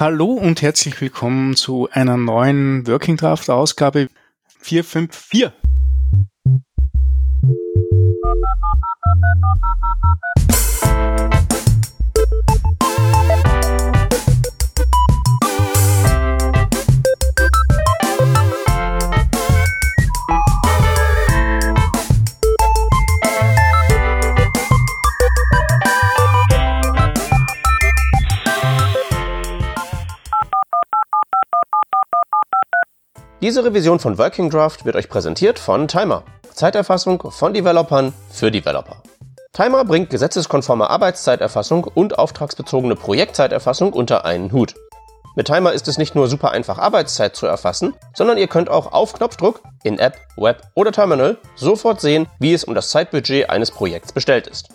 Hallo und herzlich willkommen zu einer neuen Working Draft Ausgabe 454. Diese Revision von Working Draft wird euch präsentiert von Timer. Zeiterfassung von Developern für Developer. Timer bringt gesetzeskonforme Arbeitszeiterfassung und auftragsbezogene Projektzeiterfassung unter einen Hut. Mit Timer ist es nicht nur super einfach Arbeitszeit zu erfassen, sondern ihr könnt auch auf Knopfdruck in App, Web oder Terminal sofort sehen, wie es um das Zeitbudget eines Projekts bestellt ist.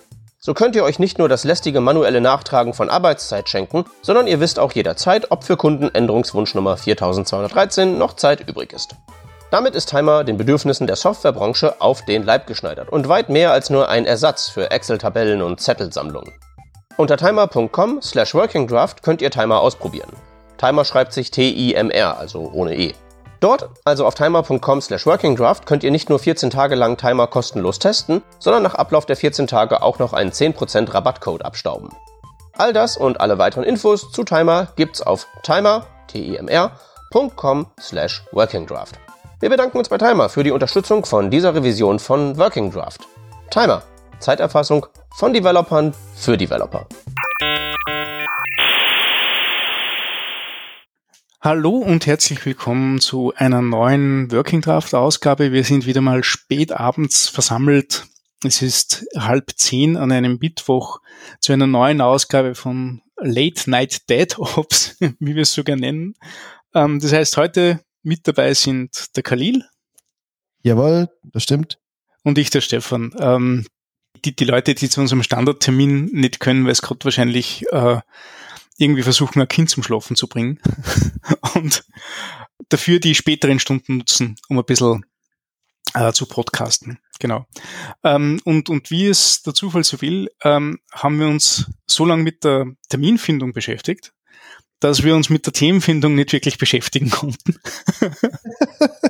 So könnt ihr euch nicht nur das lästige manuelle Nachtragen von Arbeitszeit schenken, sondern ihr wisst auch jederzeit, ob für Kunden Änderungswunschnummer 4213 noch Zeit übrig ist. Damit ist Timer den Bedürfnissen der Softwarebranche auf den Leib geschneidert und weit mehr als nur ein Ersatz für Excel-Tabellen und Zettelsammlungen. Unter timer.com slash workingdraft könnt ihr Timer ausprobieren. Timer schreibt sich T-I-M-R, also ohne E. Dort, also auf timer.com slash workingdraft, könnt ihr nicht nur 14 Tage lang Timer kostenlos testen, sondern nach Ablauf der 14 Tage auch noch einen 10% Rabattcode abstauben. All das und alle weiteren Infos zu Timer gibt's auf timer, T-I-M-R.com slash workingdraft. Wir bedanken uns bei Timer für die Unterstützung von dieser Revision von Working Draft. Timer, Zeiterfassung von Developern für Developer. Hallo und herzlich willkommen zu einer neuen Working Draft Ausgabe. Wir sind wieder mal spät abends versammelt. Es ist halb zehn an einem Mittwoch zu einer neuen Ausgabe von Late Night Dead Ops, wie wir es sogar nennen. Ähm, das heißt, heute mit dabei sind der Khalil. Jawohl, das stimmt. Und ich, der Stefan. Ähm, die, die Leute, die zu unserem Standardtermin nicht können, weil es gerade wahrscheinlich äh, irgendwie versuchen, ein Kind zum Schlafen zu bringen und dafür die späteren Stunden nutzen, um ein bisschen äh, zu podcasten. Genau. Ähm, und, und wie es der Zufall so will, ähm, haben wir uns so lange mit der Terminfindung beschäftigt, dass wir uns mit der Themenfindung nicht wirklich beschäftigen konnten.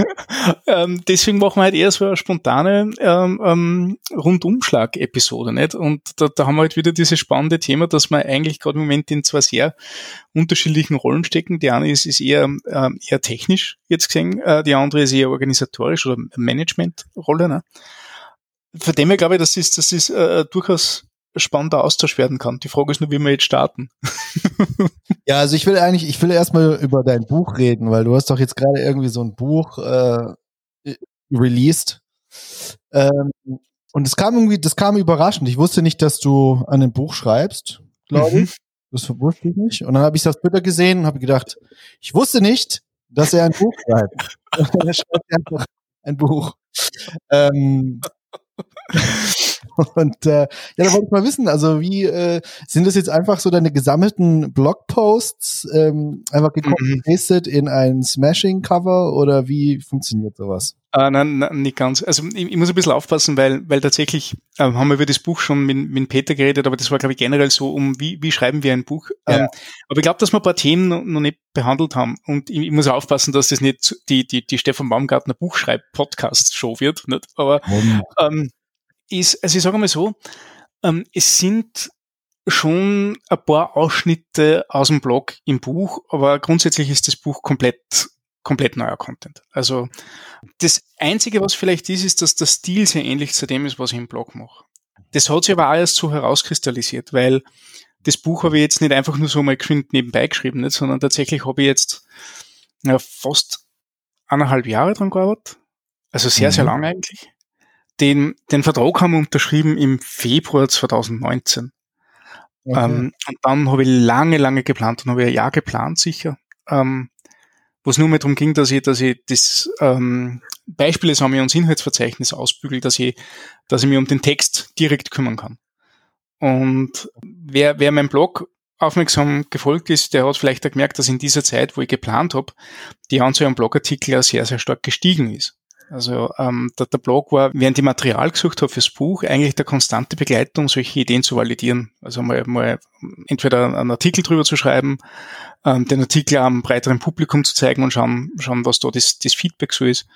ähm, deswegen machen wir halt eher so eine spontane ähm, ähm, Rundumschlag-Episode, nicht? Und da, da haben wir halt wieder dieses spannende Thema, dass wir eigentlich gerade im Moment in zwei sehr unterschiedlichen Rollen stecken. Die eine ist, ist eher, äh, eher technisch jetzt gesehen, äh, die andere ist eher organisatorisch oder Management-Rolle. Ne? Von dem her glaube ich, das ist, das ist äh, durchaus spannender Austausch werden kann. Die Frage ist nur, wie wir jetzt starten. ja, also ich will eigentlich, ich will erstmal über dein Buch reden, weil du hast doch jetzt gerade irgendwie so ein Buch äh, released. Ähm, und es kam irgendwie, das kam überraschend. Ich wusste nicht, dass du an einem Buch schreibst, glaube mhm. ich. Das wusste ich nicht. Und dann habe ich das Twitter gesehen und habe gedacht, ich wusste nicht, dass er ein Buch schreibt. er schreibt einfach ein Buch. Ähm, Und äh, ja, da wollte ich mal wissen, also wie äh, sind das jetzt einfach so deine gesammelten Blogposts ähm, einfach gecopy-pasted mhm. in ein Smashing-Cover oder wie funktioniert sowas? Äh, nein, nein, nicht ganz. Also ich, ich, muss ein bisschen aufpassen, weil, weil tatsächlich äh, haben wir über das Buch schon mit, mit Peter geredet, aber das war, glaube ich, generell so, um wie, wie schreiben wir ein Buch. Ja. Ähm, aber ich glaube, dass wir ein paar Themen noch, noch nicht behandelt haben. Und ich, ich, muss aufpassen, dass das nicht die, die, die Stefan Baumgartner Buchschreib-Podcast-Show wird. Nicht? Aber ähm, ist, also ich sage mal so, ähm, es sind schon ein paar Ausschnitte aus dem Blog im Buch, aber grundsätzlich ist das Buch komplett komplett neuer Content. Also das Einzige, was vielleicht ist, ist, dass der Stil sehr ähnlich zu dem ist, was ich im Blog mache. Das hat sich aber auch erst so herauskristallisiert, weil das Buch habe ich jetzt nicht einfach nur so mal geschwind nebenbei geschrieben, nicht, sondern tatsächlich habe ich jetzt ja, fast eineinhalb Jahre dran gearbeitet. Also sehr, mhm. sehr lang eigentlich. Den, den Vertrag haben wir unterschrieben im Februar 2019. Okay. Ähm, und dann habe ich lange, lange geplant und habe ein Jahr geplant, sicher. Ähm, wo es nur mehr darum ging, dass ich, dass ich das ähm, Beispiele sammeln und das Inhaltsverzeichnis ausbügel, dass ich, dass ich mich um den Text direkt kümmern kann. Und wer, wer mein Blog aufmerksam gefolgt ist, der hat vielleicht auch gemerkt, dass in dieser Zeit, wo ich geplant habe, die Anzahl an Blogartikel ja sehr, sehr stark gestiegen ist. Also ähm, der, der Blog war, während ich Material gesucht habe fürs Buch, eigentlich der konstante Begleitung, solche Ideen zu validieren. Also mal, mal entweder einen Artikel drüber zu schreiben, ähm, den Artikel am breiteren Publikum zu zeigen und schauen, schauen was da das, das Feedback so ist.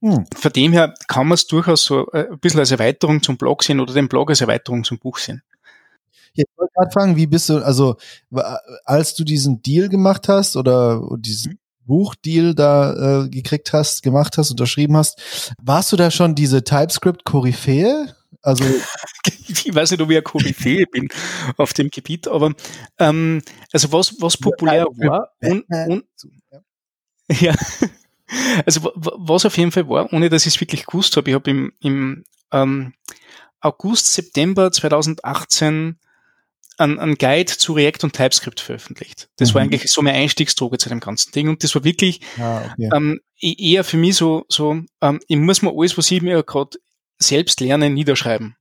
Hm. Von dem her kann man es durchaus so äh, ein bisschen als Erweiterung zum Blog sehen oder den Blog als Erweiterung zum Buch sehen. ich wollte gerade fragen, wie bist du, also als du diesen Deal gemacht hast oder diesen. Buchdeal da äh, gekriegt hast, gemacht hast, unterschrieben hast, warst du da schon diese TypeScript-Koryphäe? Also ich weiß nicht, ob ich eine Koryphäe bin auf dem Gebiet, aber ähm, also was, was populär war und, und ja, also was auf jeden Fall war, ohne dass ich es wirklich gewusst habe, ich habe im, im ähm, August, September 2018 einen, einen Guide zu React und TypeScript veröffentlicht. Das mhm. war eigentlich so mein Einstiegsdroge zu dem ganzen Ding und das war wirklich ah, okay. ähm, e-, eher für mich so, so ähm, ich muss mir alles, was ich mir gerade selbst lerne, niederschreiben.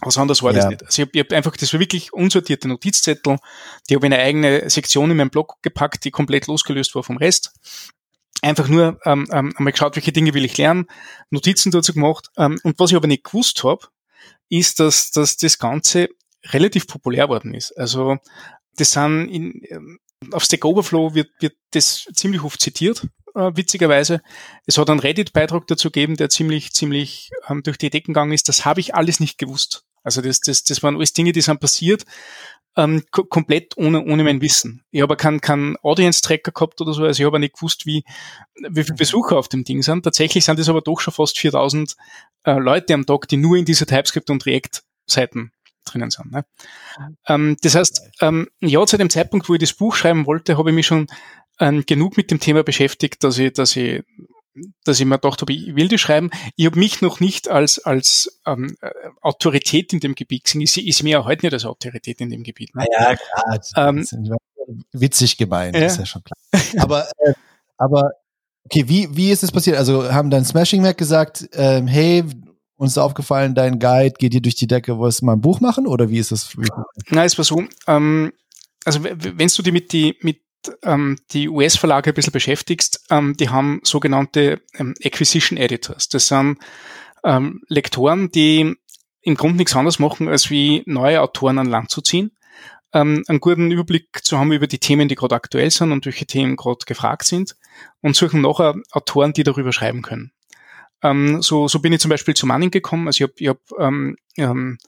Was anderes war ja. das nicht. Also ich habe hab einfach, das war wirklich unsortierte Notizzettel, die habe ich in eine eigene Sektion in meinem Blog gepackt, die komplett losgelöst war vom Rest. Einfach nur ähm, ähm, einmal geschaut, welche Dinge will ich lernen, Notizen dazu gemacht. Ähm, und was ich aber nicht gewusst habe, ist, dass, dass das Ganze relativ populär worden ist. Also das sind in, ähm, auf Stack Overflow wird, wird das ziemlich oft zitiert, äh, witzigerweise. Es hat einen Reddit-Beitrag dazu gegeben, der ziemlich, ziemlich ähm, durch die Decken gegangen ist. Das habe ich alles nicht gewusst. Also das, das, das waren alles Dinge, die sind passiert, ähm, komplett ohne, ohne mein Wissen. Ich habe keinen kein Audience-Tracker gehabt oder so, also ich habe nicht gewusst, wie, wie viele Besucher auf dem Ding sind. Tatsächlich sind es aber doch schon fast 4000 äh, Leute am Tag, die nur in diese TypeScript- und React-Seiten drinnen sind. Ne? Ähm, das heißt, ähm, ja, zu dem Zeitpunkt, wo ich das Buch schreiben wollte, habe ich mich schon ähm, genug mit dem Thema beschäftigt, dass ich, dass ich dass ich mir gedacht habe, ich will das schreiben. Ich habe mich noch nicht als, als ähm, äh, Autorität in dem Gebiet gesehen. Ich, ich sehe mich ja heute nicht als Autorität in dem Gebiet. Ne? Ja, klar. Ähm, witzig gemeint, ja. ist ja schon klar. Aber, äh, aber okay, wie, wie ist es passiert? Also haben dann Smashing Mac gesagt, ähm, hey, uns ist aufgefallen, dein Guide geht hier durch die Decke, wolltest du mal ein Buch machen oder wie ist das? Nein, es war so, ähm, also wenn du dich mit die, mit ähm, die US-Verlage ein bisschen beschäftigst, ähm, die haben sogenannte ähm, Acquisition Editors. Das sind ähm, Lektoren, die im Grunde nichts anderes machen, als wie neue Autoren an Land zu ziehen, ähm, einen guten Überblick zu haben über die Themen, die gerade aktuell sind und welche Themen gerade gefragt sind und suchen nachher Autoren, die darüber schreiben können. Ähm, so, so bin ich zum Beispiel zu Manning gekommen. Also ich habe ich hab, ähm, ähm,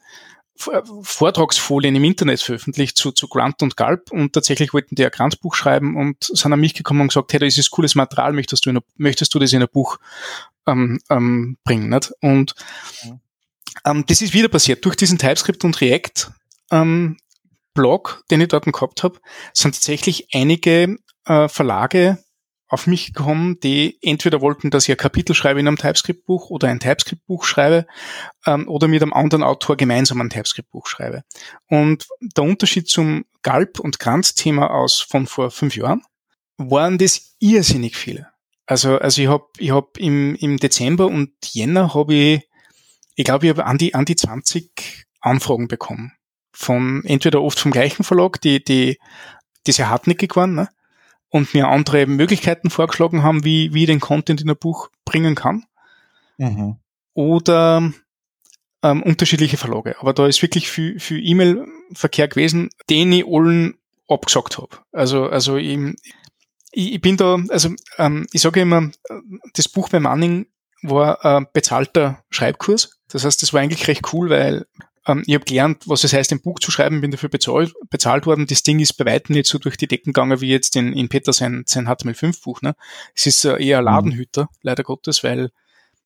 Vortragsfolien im Internet veröffentlicht zu, zu Grant und Galb und tatsächlich wollten die ein Grant-Buch schreiben und sind an mich gekommen und gesagt, hey, das ist cooles Material, möchtest du, in, möchtest du das in ein Buch ähm, ähm, bringen? Nicht? Und ähm, das ist wieder passiert. Durch diesen TypeScript und React ähm, Blog, den ich dort gehabt habe, sind tatsächlich einige äh, Verlage auf mich gekommen, die entweder wollten, dass ich ein Kapitel schreibe in einem TypeScript-Buch oder ein TypeScript-Buch schreibe ähm, oder mit einem anderen Autor gemeinsam ein TypeScript-Buch schreibe. Und der Unterschied zum Galb- und Kranz-Thema aus von vor fünf Jahren waren das irrsinnig viele. Also, also ich habe ich hab im, im Dezember und Jänner habe ich, ich glaube, ich habe an die, an die 20 Anfragen bekommen. Von entweder oft vom gleichen Verlag, die, die, die sehr hartnäckig waren, ne? Und mir andere Möglichkeiten vorgeschlagen haben, wie, wie ich den Content in ein Buch bringen kann. Mhm. Oder ähm, unterschiedliche Verlage. Aber da ist wirklich viel, viel E-Mail-Verkehr gewesen, den ich allen abgesagt habe. Also, also ich, ich bin da, also ähm, ich sage immer, das Buch bei Manning war ein bezahlter Schreibkurs. Das heißt, das war eigentlich recht cool, weil ähm, ich habe gelernt, was es heißt, ein Buch zu schreiben, bin dafür bezahlt, bezahlt worden. Das Ding ist bei weitem nicht so durch die Decken gegangen wie jetzt in, in Peter sein, sein HTML5-Buch. Ne? Es ist äh, eher ein mhm. Ladenhüter, leider Gottes, weil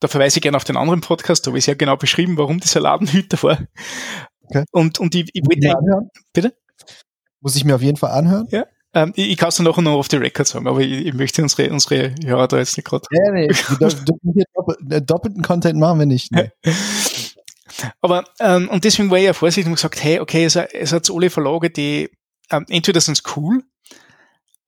da verweise ich gerne auf den anderen Podcast, da habe ich sehr genau beschrieben, warum dieser Ladenhüter war. Okay. Und, und ich, ich wollte Bitte? Muss ich mir auf jeden Fall anhören? Ja. Ähm, ich, ich kann es dann nachher noch auf die Record sagen, aber ich, ich, möchte unsere, unsere Hörer da jetzt nicht gerade. Nee, nee, doppelten Content machen wir nicht. Ne? Aber, ähm, und deswegen war ich ja vorsichtig und gesagt, hey, okay, es, es hat alle Verlage, die, ähm, entweder sind cool,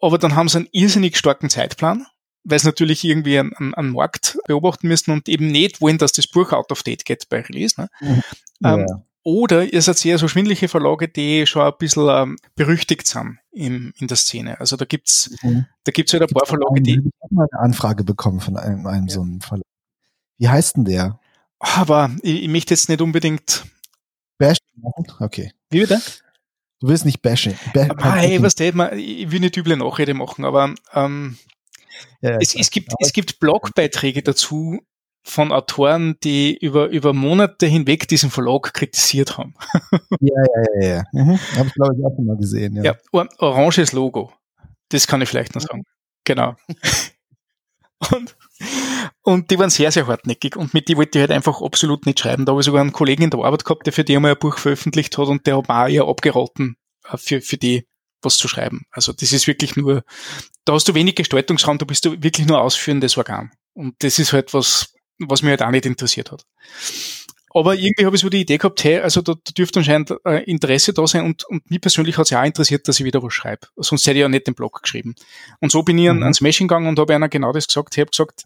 aber dann haben sie einen irrsinnig starken Zeitplan, weil sie natürlich irgendwie einen, einen, einen, Markt beobachten müssen und eben nicht wollen, dass das Buch out of date geht bei Release. Ne? Mhm. Ähm, ja. oder ihr seid sehr so schwindliche Verlage, die schon ein bisschen ähm, berüchtigt sind im, in der Szene. Also da gibt's, mhm. da gibt's halt ein paar Verlage, die. Ich habe mal eine Anfrage bekommen von einem, einem ja. so einem Verlag Wie heißt denn der? Aber ich, ich möchte jetzt nicht unbedingt. Bashing machen? Okay. Wie bitte? Du willst nicht bashing. Ba Nein, was der, ich will nicht üble Nachrede machen, aber ähm, ja, ja, es, es, gibt, es gibt Blogbeiträge dazu von Autoren, die über, über Monate hinweg diesen Verlag kritisiert haben. Ja, ja, ja, ja. Mhm. Habe ich, glaube ich, auch schon mal gesehen. Ja, ja or oranges Logo. Das kann ich vielleicht noch sagen. Genau. und, und die waren sehr, sehr hartnäckig und mit die wollte ich halt einfach absolut nicht schreiben. Da habe ich sogar einen Kollegen in der Arbeit gehabt, der für die einmal ein Buch veröffentlicht hat und der hat mir auch eher abgeraten, äh, für, für die was zu schreiben. Also das ist wirklich nur, da hast du wenig Gestaltungsraum, da bist du wirklich nur ausführendes Organ. Und das ist halt was, was mich halt auch nicht interessiert hat. Aber irgendwie habe ich so die Idee gehabt, hey, also da, da dürfte anscheinend äh, Interesse da sein und, und mich persönlich hat es ja auch interessiert, dass ich wieder was schreibe. Sonst hätte ich ja nicht den Blog geschrieben. Und so bin ich mhm. an, ans Meshing gegangen und habe einer genau das gesagt. Ich habe gesagt,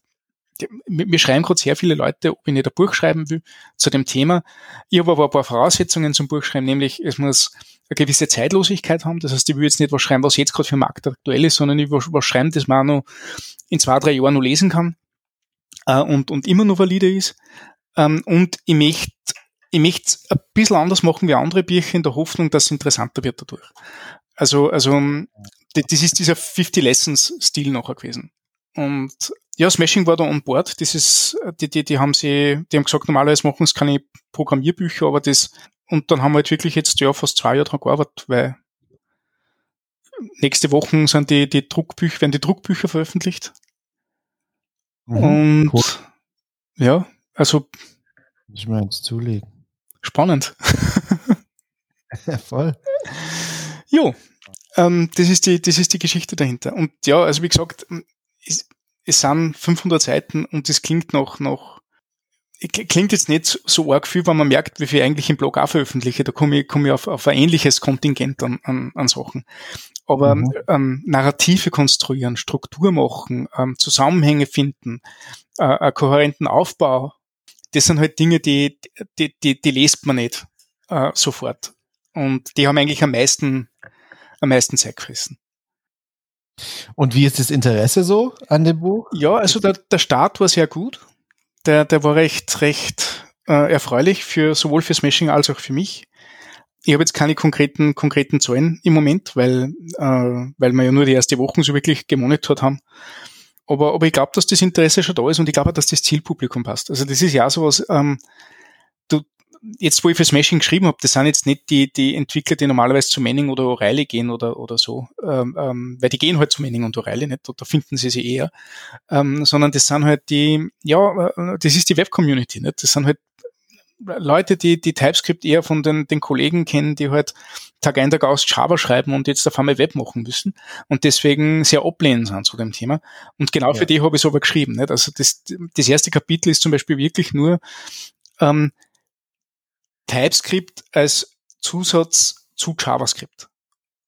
mir schreiben gerade sehr viele Leute, ob ich nicht ein Buch schreiben will zu dem Thema. Ich habe aber ein paar Voraussetzungen zum Buchschreiben, nämlich es muss eine gewisse Zeitlosigkeit haben. Das heißt, ich will jetzt nicht was schreiben, was jetzt gerade für den Markt aktuell ist, sondern ich will was schreiben, das man noch in zwei, drei Jahren noch lesen kann äh, und, und immer noch valide ist. Ähm, und ich möchte ich möchte ein bisschen anders machen wie andere Bücher in der Hoffnung, dass es interessanter wird dadurch. Also, also das ist dieser 50 Lessons Stil nachher gewesen. Und ja, Smashing war da on board. Das ist, die, die, die haben sie, die haben gesagt, normalerweise machen es keine Programmierbücher, aber das, und dann haben wir halt wirklich jetzt ja fast zwei Jahre dran gearbeitet, weil nächste Woche sind die, die Druckbücher, werden die Druckbücher veröffentlicht. Mhm, und cool. ja, also ich mir jetzt zulegen. Spannend. ja, voll. Jo, ähm, das, ist die, das ist die Geschichte dahinter. Und ja, also wie gesagt, es, es sind 500 Seiten und es klingt noch, noch klingt jetzt nicht so arg viel, wenn man merkt, wie viel ich eigentlich im Blog auch veröffentliche. Da komme ich, komme ich auf, auf ein ähnliches Kontingent an, an, an Sachen. Aber mhm. ähm, Narrative konstruieren, Struktur machen, ähm, Zusammenhänge finden, äh, einen kohärenten Aufbau das sind halt Dinge, die, die, die, die lest man nicht äh, sofort. Und die haben eigentlich am meisten, am meisten Zeit gefressen. Und wie ist das Interesse so an dem Buch? Ja, also der, der Start war sehr gut. Der, der war recht, recht äh, erfreulich für sowohl für Smashing als auch für mich. Ich habe jetzt keine konkreten, konkreten Zahlen im Moment, weil, äh, weil wir ja nur die erste Woche so wirklich gemonitort haben. Aber, aber ich glaube, dass das Interesse schon da ist und ich glaube, dass das Zielpublikum passt. Also das ist ja sowas, ähm, jetzt wo ich für Smashing geschrieben habe, das sind jetzt nicht die, die Entwickler, die normalerweise zu Manning oder O'Reilly gehen oder, oder so, ähm, ähm, weil die gehen halt zu Manning und O'Reilly nicht, da finden sie sie eher, ähm, sondern das sind halt die, ja, äh, das ist die Web-Community, nicht? Das sind halt Leute, die die TypeScript eher von den, den Kollegen kennen, die halt Tag ein, Tag aus Java schreiben und jetzt auf einmal Web machen müssen und deswegen sehr ablehnend sind zu dem Thema. Und genau ja. für die habe ich es aber geschrieben. Nicht? Also das, das erste Kapitel ist zum Beispiel wirklich nur ähm, TypeScript als Zusatz zu JavaScript.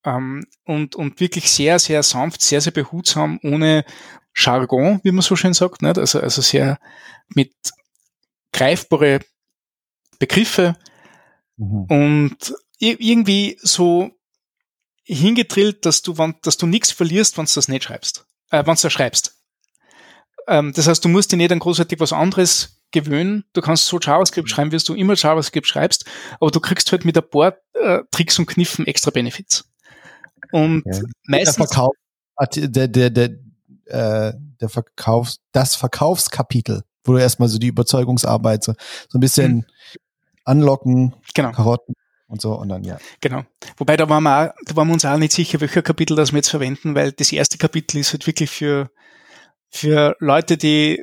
Ähm, und, und wirklich sehr, sehr sanft, sehr, sehr behutsam, ohne Jargon, wie man so schön sagt. Nicht? Also, also sehr mit greifbare Begriffe mhm. und irgendwie so hingedrillt, dass du, dass du nichts verlierst, wenn du das nicht schreibst, äh, wenn du das schreibst. Ähm, das heißt, du musst dir nicht an großartig was anderes gewöhnen. Du kannst so JavaScript schreiben, wie du immer JavaScript schreibst, aber du kriegst halt mit ein paar äh, Tricks und Kniffen extra Benefits. Und ja. meistens. Der Verkauf, der, der, der, äh, der Verkaufs, das Verkaufskapitel, wo du erstmal so die Überzeugungsarbeit so, so ein bisschen mhm anlocken, genau. Karotten und so und dann ja. Genau. Wobei da waren wir, auch, da waren wir uns auch nicht sicher, welcher Kapitel das wir jetzt verwenden, weil das erste Kapitel ist halt wirklich für für Leute, die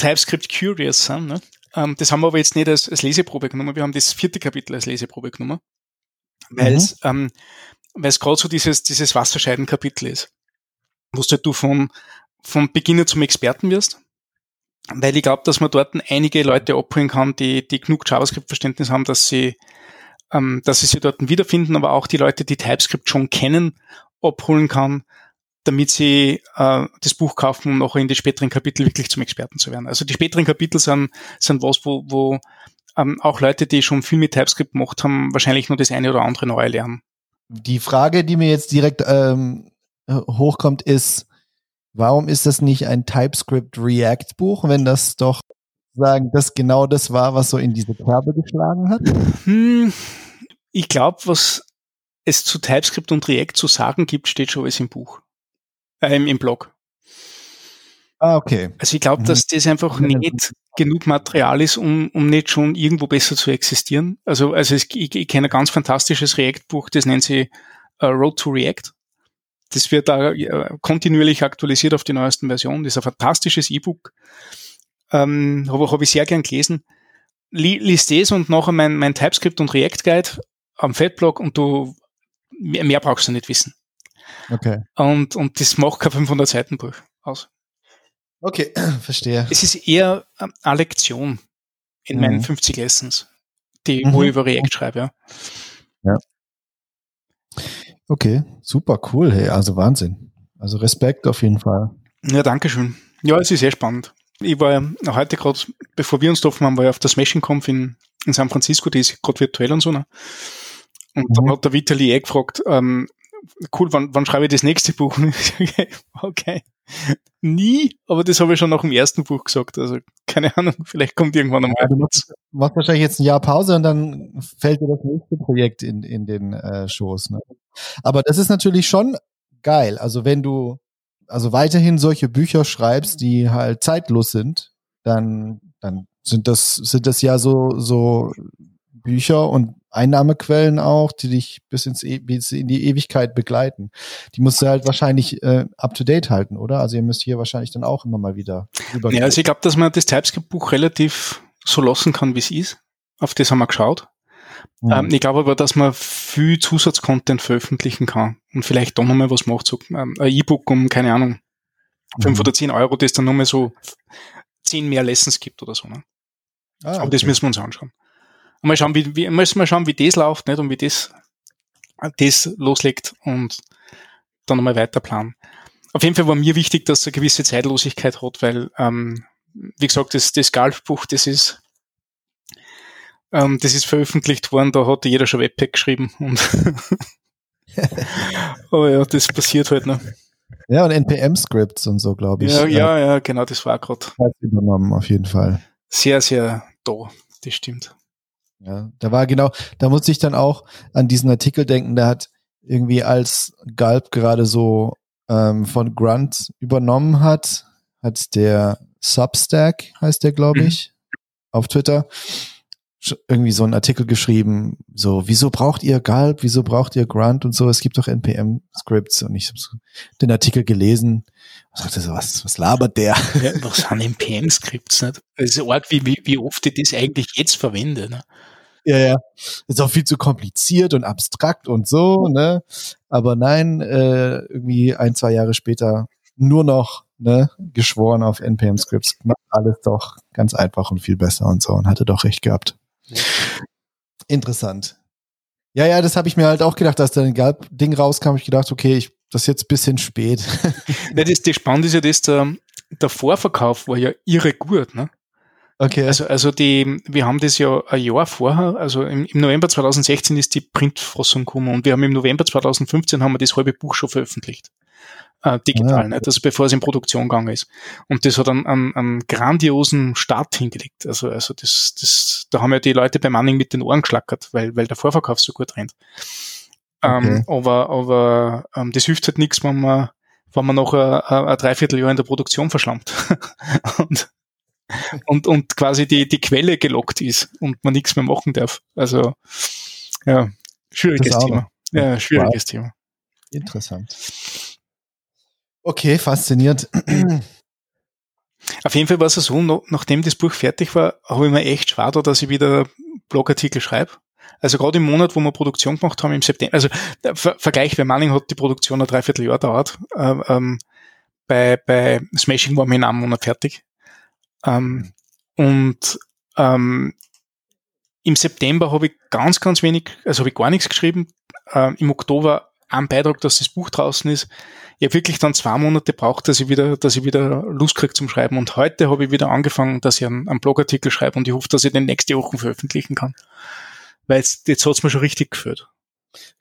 TypeScript curious sind. Ne? Ähm, das haben wir aber jetzt nicht als, als Leseprobe genommen. Wir haben das vierte Kapitel als Leseprobe genommen, weil es mhm. ähm, gerade so dieses dieses Wasserscheidenkapitel ist, wo halt du von vom Beginner zum Experten wirst weil ich glaube, dass man dort einige Leute abholen kann, die, die genug JavaScript-Verständnis haben, dass sie, ähm, dass sie sich dort wiederfinden, aber auch die Leute, die TypeScript schon kennen, abholen kann, damit sie äh, das Buch kaufen, um noch in die späteren Kapitel wirklich zum Experten zu werden. Also die späteren Kapitel sind, sind was, wo, wo ähm, auch Leute, die schon viel mit TypeScript gemacht haben, wahrscheinlich nur das eine oder andere neue lernen. Die Frage, die mir jetzt direkt ähm, hochkommt, ist, Warum ist das nicht ein TypeScript React Buch, wenn das doch sozusagen das genau das war, was so in diese Kerbe geschlagen hat? Hm, ich glaube, was es zu TypeScript und React zu sagen gibt, steht schon alles im Buch. Äh, im Blog. Ah, okay. Also ich glaube, mhm. dass das einfach nicht genug Material ist, um, um nicht schon irgendwo besser zu existieren. Also, also es, ich, ich kenne ein ganz fantastisches React-Buch, das nennt sie uh, Road to React. Das wird da uh, kontinuierlich aktualisiert auf die neuesten Versionen. Das ist ein fantastisches E-Book. Ähm, Habe hab ich sehr gern gelesen. Lies das und nachher mein, mein TypeScript und React Guide am Feldblog und du, mehr brauchst du nicht wissen. Okay. Und, und das macht kein 500 Seiten Buch aus. Okay, verstehe. Es ist eher eine Lektion in mhm. meinen 50 Lessons, die, mhm. wo ich über React schreibe, ja. Ja. Okay, super cool, hey, also Wahnsinn. Also Respekt auf jeden Fall. Ja, danke schön. Ja, es ist sehr spannend. Ich war ja heute gerade, bevor wir uns getroffen haben, war ich auf der Smashing Conf in, in San Francisco, die ist gerade virtuell und so. Ne? Und mhm. dann hat der Vitali eh gefragt, ähm, cool, wann, wann schreibe ich das nächste Buch? okay. Nie, aber das habe ich schon nach dem ersten Buch gesagt. Also keine Ahnung, vielleicht kommt irgendwann einmal. Ja, du machst, machst, wahrscheinlich jetzt ein Jahr Pause und dann fällt dir das nächste Projekt in, in den äh, Schoß. Ne? Aber das ist natürlich schon geil. Also wenn du also weiterhin solche Bücher schreibst, die halt zeitlos sind, dann, dann sind das, sind das ja so, so Bücher und Einnahmequellen auch, die dich bis, ins e bis in die Ewigkeit begleiten. Die musst du halt wahrscheinlich äh, up to date halten, oder? Also ihr müsst hier wahrscheinlich dann auch immer mal wieder über. Ja, also ich glaube, dass man das TypeScript-Buch relativ so lassen kann, wie es ist. Auf das haben wir geschaut. Mhm. Ähm, ich glaube aber, dass man viel Zusatzcontent veröffentlichen kann und vielleicht doch nochmal was macht, so ähm, ein E-Book um, keine Ahnung, fünf mhm. oder zehn Euro, das dann nochmal so zehn mehr Lessons gibt oder so. Ne? Ah, aber okay. das müssen wir uns anschauen mal schauen, wie, wie müssen wir schauen, wie das läuft, nicht? Und wie das, das loslegt und dann nochmal weiter planen. Auf jeden Fall war mir wichtig, dass es eine gewisse Zeitlosigkeit hat, weil, ähm, wie gesagt, das, das Galb-Buch, das ist, ähm, das ist veröffentlicht worden, da hat jeder schon Webpack geschrieben und aber ja, das passiert halt noch. Ja, und NPM-Scripts und so, glaube ich. Ja, ja, ja, genau, das war gerade. Übernommen, auf jeden Fall. Sehr, sehr da, das stimmt. Ja, da war genau, da musste ich dann auch an diesen Artikel denken, der hat irgendwie als Galb gerade so ähm, von Grunt übernommen hat, hat der Substack, heißt der, glaube mhm. ich, mhm. auf Twitter, irgendwie so einen Artikel geschrieben, so, wieso braucht ihr Galb, wieso braucht ihr Grunt und so, es gibt doch NPM-Scripts und ich habe den Artikel gelesen und dachte so, was, was labert der? Ja, was sind NPM-Scripts? Nicht? Also arg, wie, wie, wie oft ich das eigentlich jetzt verwende. Ne? Ja, ja. Ist auch viel zu kompliziert und abstrakt und so, ne? Aber nein, äh, irgendwie ein, zwei Jahre später nur noch ne, geschworen auf NPM-Scripts. Macht alles doch ganz einfach und viel besser und so und hatte doch recht gehabt. Interessant. Ja, ja, das habe ich mir halt auch gedacht, als dann ein Ding rauskam, ich gedacht, okay, ich, das ist jetzt bisschen spät. ja, das, das Spannende ist ja das, der, der Vorverkauf war ja irre gut, ne? Okay. Also, also die, wir haben das ja ein Jahr vorher, also im, im November 2016 ist die Printfassung gekommen und wir haben im November 2015 haben wir das halbe Buch schon veröffentlicht. Äh, digital, ja. nicht? also bevor es in Produktion gegangen ist. Und das hat einen, einen, einen grandiosen Start hingelegt. Also, also das, das, da haben ja die Leute bei Manning mit den Ohren geschlackert, weil, weil der Vorverkauf so gut rennt. Ähm, okay. Ähm, aber aber ähm, das hilft halt nichts, wenn man, wenn man noch ein, ein Dreivierteljahr in der Produktion verschlammt. und und, und quasi die, die Quelle gelockt ist und man nichts mehr machen darf. Also, ja, schwieriges Thema. Ja, schwieriges wow. Thema. Interessant. Okay, faszinierend. Auf jeden Fall war es so, nachdem das Buch fertig war, habe ich mir echt schwer da, dass ich wieder Blogartikel schreibe. Also gerade im Monat, wo wir Produktion gemacht haben, im September, also der Ver Vergleich, bei Manning hat die Produktion ein Dreivierteljahr dauert. Ähm, ähm, bei, bei Smashing waren wir in einem Monat fertig. Ähm, und ähm, im September habe ich ganz, ganz wenig, also habe ich gar nichts geschrieben. Ähm, Im Oktober ein Beitrag, dass das Buch draußen ist. Ich habe wirklich dann zwei Monate braucht, dass ich wieder, dass ich wieder Lust kriege zum Schreiben. Und heute habe ich wieder angefangen, dass ich einen, einen Blogartikel schreibe und ich hoffe, dass ich den nächste Woche veröffentlichen kann. Weil jetzt, jetzt hat es mir schon richtig geführt.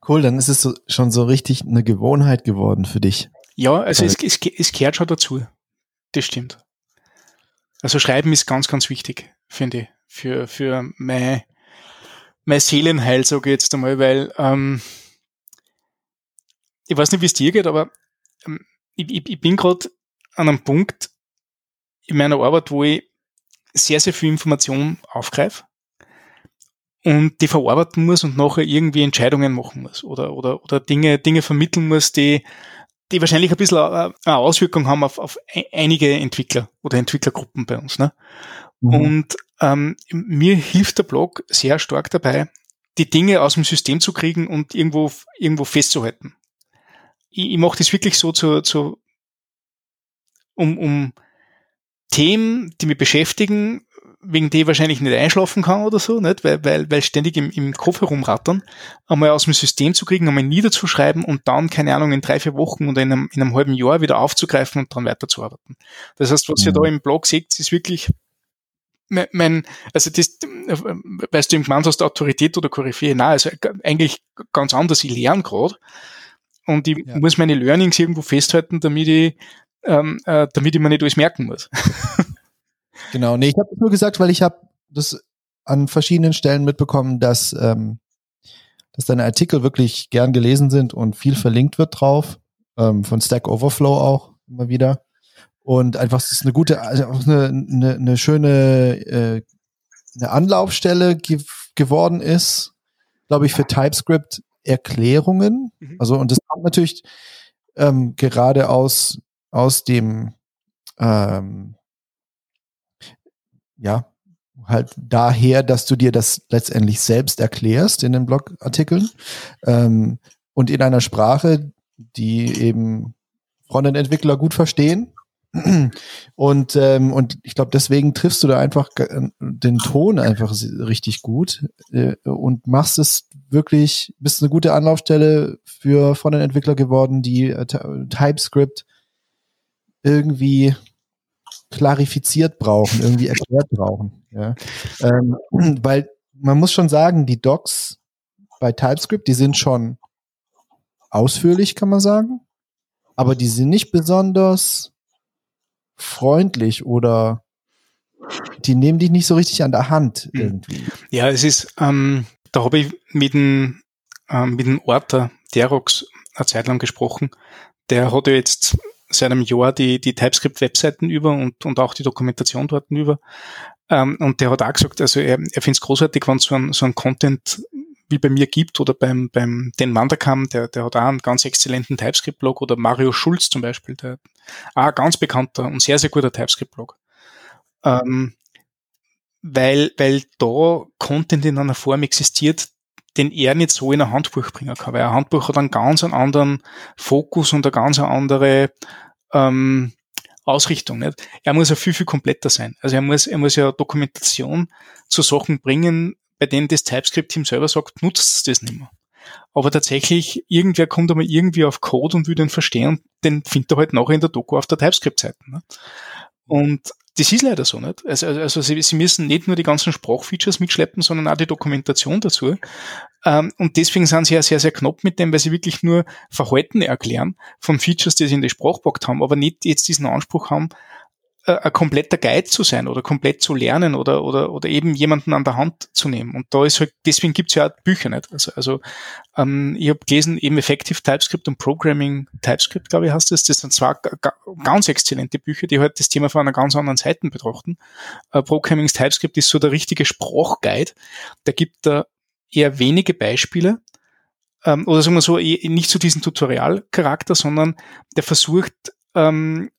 Cool, dann ist es so, schon so richtig eine Gewohnheit geworden für dich. Ja, also es, es, es kehrt schon dazu. Das stimmt. Also Schreiben ist ganz, ganz wichtig, finde ich, für, für mein, mein Seelenheil, sage ich jetzt einmal, weil ähm, ich weiß nicht, wie es dir geht, aber ähm, ich, ich, ich bin gerade an einem Punkt in meiner Arbeit, wo ich sehr, sehr viel Information aufgreife und die verarbeiten muss und nachher irgendwie Entscheidungen machen muss oder, oder, oder Dinge, Dinge vermitteln muss, die, die wahrscheinlich ein bisschen eine Auswirkung haben auf, auf einige Entwickler oder Entwicklergruppen bei uns. Ne? Mhm. Und ähm, mir hilft der Blog sehr stark dabei, die Dinge aus dem System zu kriegen und irgendwo, irgendwo festzuhalten. Ich, ich mache das wirklich so zu, zu um, um Themen, die mich beschäftigen, wegen die ich wahrscheinlich nicht einschlafen kann oder so, nicht? Weil, weil, weil ständig im, im Kopf herumrattern, einmal aus dem System zu kriegen, einmal niederzuschreiben und dann, keine Ahnung, in drei, vier Wochen oder in einem, in einem halben Jahr wieder aufzugreifen und dann weiterzuarbeiten. Das heißt, was mhm. ihr da im Blog seht, ist wirklich mein, also das, weißt du, im gemeint hast, Autorität oder Koryphäe, nein, also eigentlich ganz anders, ich lerne gerade und ich ja. muss meine Learnings irgendwo festhalten, damit ich, ähm, äh, damit ich mir nicht alles merken muss. Genau, nee, ich habe nur gesagt, weil ich habe das an verschiedenen Stellen mitbekommen, dass, ähm, dass deine Artikel wirklich gern gelesen sind und viel verlinkt wird drauf, ähm, von Stack Overflow auch immer wieder. Und einfach, es ist eine gute, also eine, eine, eine schöne äh, eine Anlaufstelle ge geworden ist, glaube ich, für TypeScript Erklärungen. Mhm. Also, und das kommt natürlich ähm, gerade aus, aus dem ähm, ja, halt daher, dass du dir das letztendlich selbst erklärst in den Blogartikeln ähm, und in einer Sprache, die eben Frontend-Entwickler gut verstehen. Und, ähm, und ich glaube, deswegen triffst du da einfach den Ton einfach richtig gut äh, und machst es wirklich, bist eine gute Anlaufstelle für Frontend-Entwickler geworden, die äh, TypeScript irgendwie klarifiziert brauchen, irgendwie erklärt brauchen. Ja. Ähm, weil man muss schon sagen, die Docs bei TypeScript, die sind schon ausführlich, kann man sagen, aber die sind nicht besonders freundlich oder die nehmen dich nicht so richtig an der Hand hm. irgendwie. Ja, es ist, ähm, da habe ich mit dem, ähm, mit dem Orter Derox eine Zeit lang gesprochen. Der hat ja jetzt seit einem Jahr die, die TypeScript-Webseiten über und, und auch die Dokumentation dort über. Ähm, und der hat auch gesagt, also er, er findet es großartig, wenn so ein, so ein Content wie bei mir gibt oder beim, beim Den Wanderkam, der, der hat auch einen ganz exzellenten TypeScript-Blog oder Mario Schulz zum Beispiel, der auch ein ganz bekannter und sehr, sehr guter TypeScript-Blog. Ähm, weil, weil da Content in einer Form existiert, den er nicht so in ein Handbuch bringen kann, weil ein Handbuch hat einen ganz anderen Fokus und eine ganz andere ähm, Ausrichtung. Nicht? Er muss ja viel, viel kompletter sein. Also er muss, er muss ja Dokumentation zu Sachen bringen, bei denen das TypeScript-Team selber sagt, nutzt das nicht mehr. Aber tatsächlich, irgendwer kommt einmal irgendwie auf Code und will den verstehen den findet er halt nachher in der Doku auf der TypeScript-Seite. Ne? Und das ist leider so nicht. Also, also, also sie, sie, müssen nicht nur die ganzen Sprachfeatures mitschleppen, sondern auch die Dokumentation dazu. Ähm, und deswegen sind sie ja sehr, sehr knapp mit dem, weil sie wirklich nur Verhalten erklären von Features, die sie in die Sprachbox haben, aber nicht jetzt diesen Anspruch haben, ein kompletter Guide zu sein oder komplett zu lernen oder, oder, oder eben jemanden an der Hand zu nehmen. Und da ist halt, deswegen gibt's ja auch Bücher nicht. Also, also ähm, ich habe gelesen, eben Effective TypeScript und Programming TypeScript, glaube ich, heißt das. Das sind zwei ganz exzellente Bücher, die halt das Thema von einer ganz anderen Seite betrachten. Äh, Programming TypeScript ist so der richtige Sprachguide. Da gibt da eher wenige Beispiele, ähm, oder sagen wir so, nicht zu diesem Tutorial-Charakter, sondern der versucht, ähm,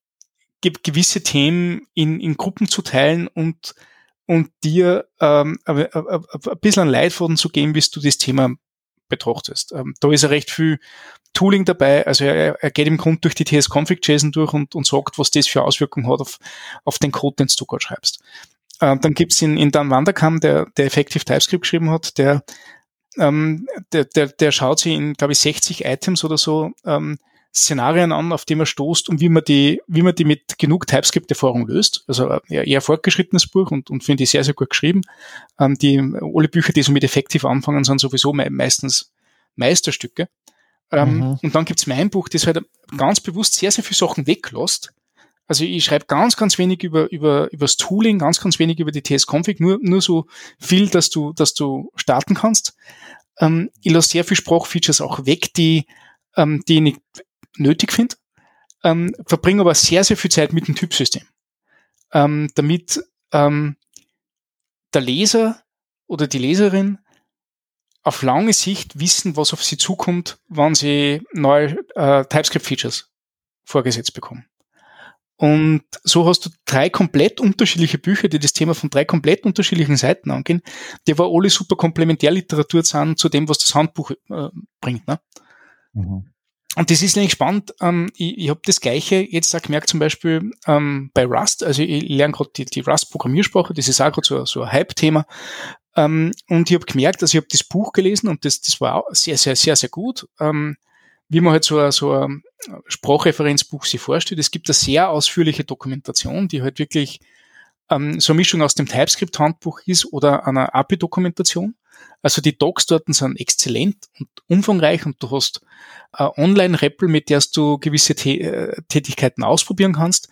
gewisse Themen in, in Gruppen zu teilen und, und dir ähm, ein, bisschen Leitfaden zu geben, wie du das Thema betrachtest. Ähm, da ist ja recht viel Tooling dabei. Also er, er geht im Grunde durch die TS-Config-JSON durch und, und sagt, was das für Auswirkungen hat auf, auf den Code, den du gerade schreibst. Ähm, dann gibt's in, in Dan Wanderkam, der, der Effective TypeScript geschrieben hat, der, ähm, der, der, der schaut sich in, glaube ich, 60 Items oder so ähm, Szenarien an, auf die man stoßt und wie man die, wie man die mit genug TypeScript-Erfahrung löst. Also ein eher fortgeschrittenes Buch und, und finde ich sehr, sehr gut geschrieben. Ähm, die, alle Bücher, die so mit Effektiv anfangen, sind sowieso me meistens Meisterstücke. Ähm, mhm. Und dann gibt's mein Buch, das halt ganz bewusst sehr, sehr viele Sachen weglässt, Also ich schreibe ganz, ganz wenig über, über, über das Tooling, ganz, ganz wenig über die TS-Config, nur, nur so viel, dass du, dass du starten kannst. Ähm, ich lasse sehr viel Sprachfeatures auch weg, die, ähm, die ich nicht nötig finde. Ähm, verbringe aber sehr, sehr viel Zeit mit dem Typsystem. Ähm, damit ähm, der Leser oder die Leserin auf lange Sicht wissen, was auf sie zukommt, wann sie neue äh, TypeScript-Features vorgesetzt bekommen. Und so hast du drei komplett unterschiedliche Bücher, die das Thema von drei komplett unterschiedlichen Seiten angehen, die aber alle super Komplementärliteratur sind zu dem, was das Handbuch äh, bringt. Ne? Mhm. Und das ist nämlich spannend. Ähm, ich ich habe das Gleiche jetzt auch gemerkt, zum Beispiel ähm, bei Rust. Also ich lerne gerade die, die Rust-Programmiersprache, das ist auch gerade so, so ein Hype-Thema. Ähm, und ich habe gemerkt, also ich habe das Buch gelesen und das, das war sehr, sehr, sehr, sehr gut. Ähm, wie man halt so, ein, so ein Sprachreferenzbuch sich vorstellt. Es gibt eine sehr ausführliche Dokumentation, die halt wirklich ähm, so eine Mischung aus dem TypeScript-Handbuch ist oder einer API-Dokumentation. Also die Docs dort sind exzellent und umfangreich und du hast eine Online-Rappel, mit der du gewisse äh, Tätigkeiten ausprobieren kannst.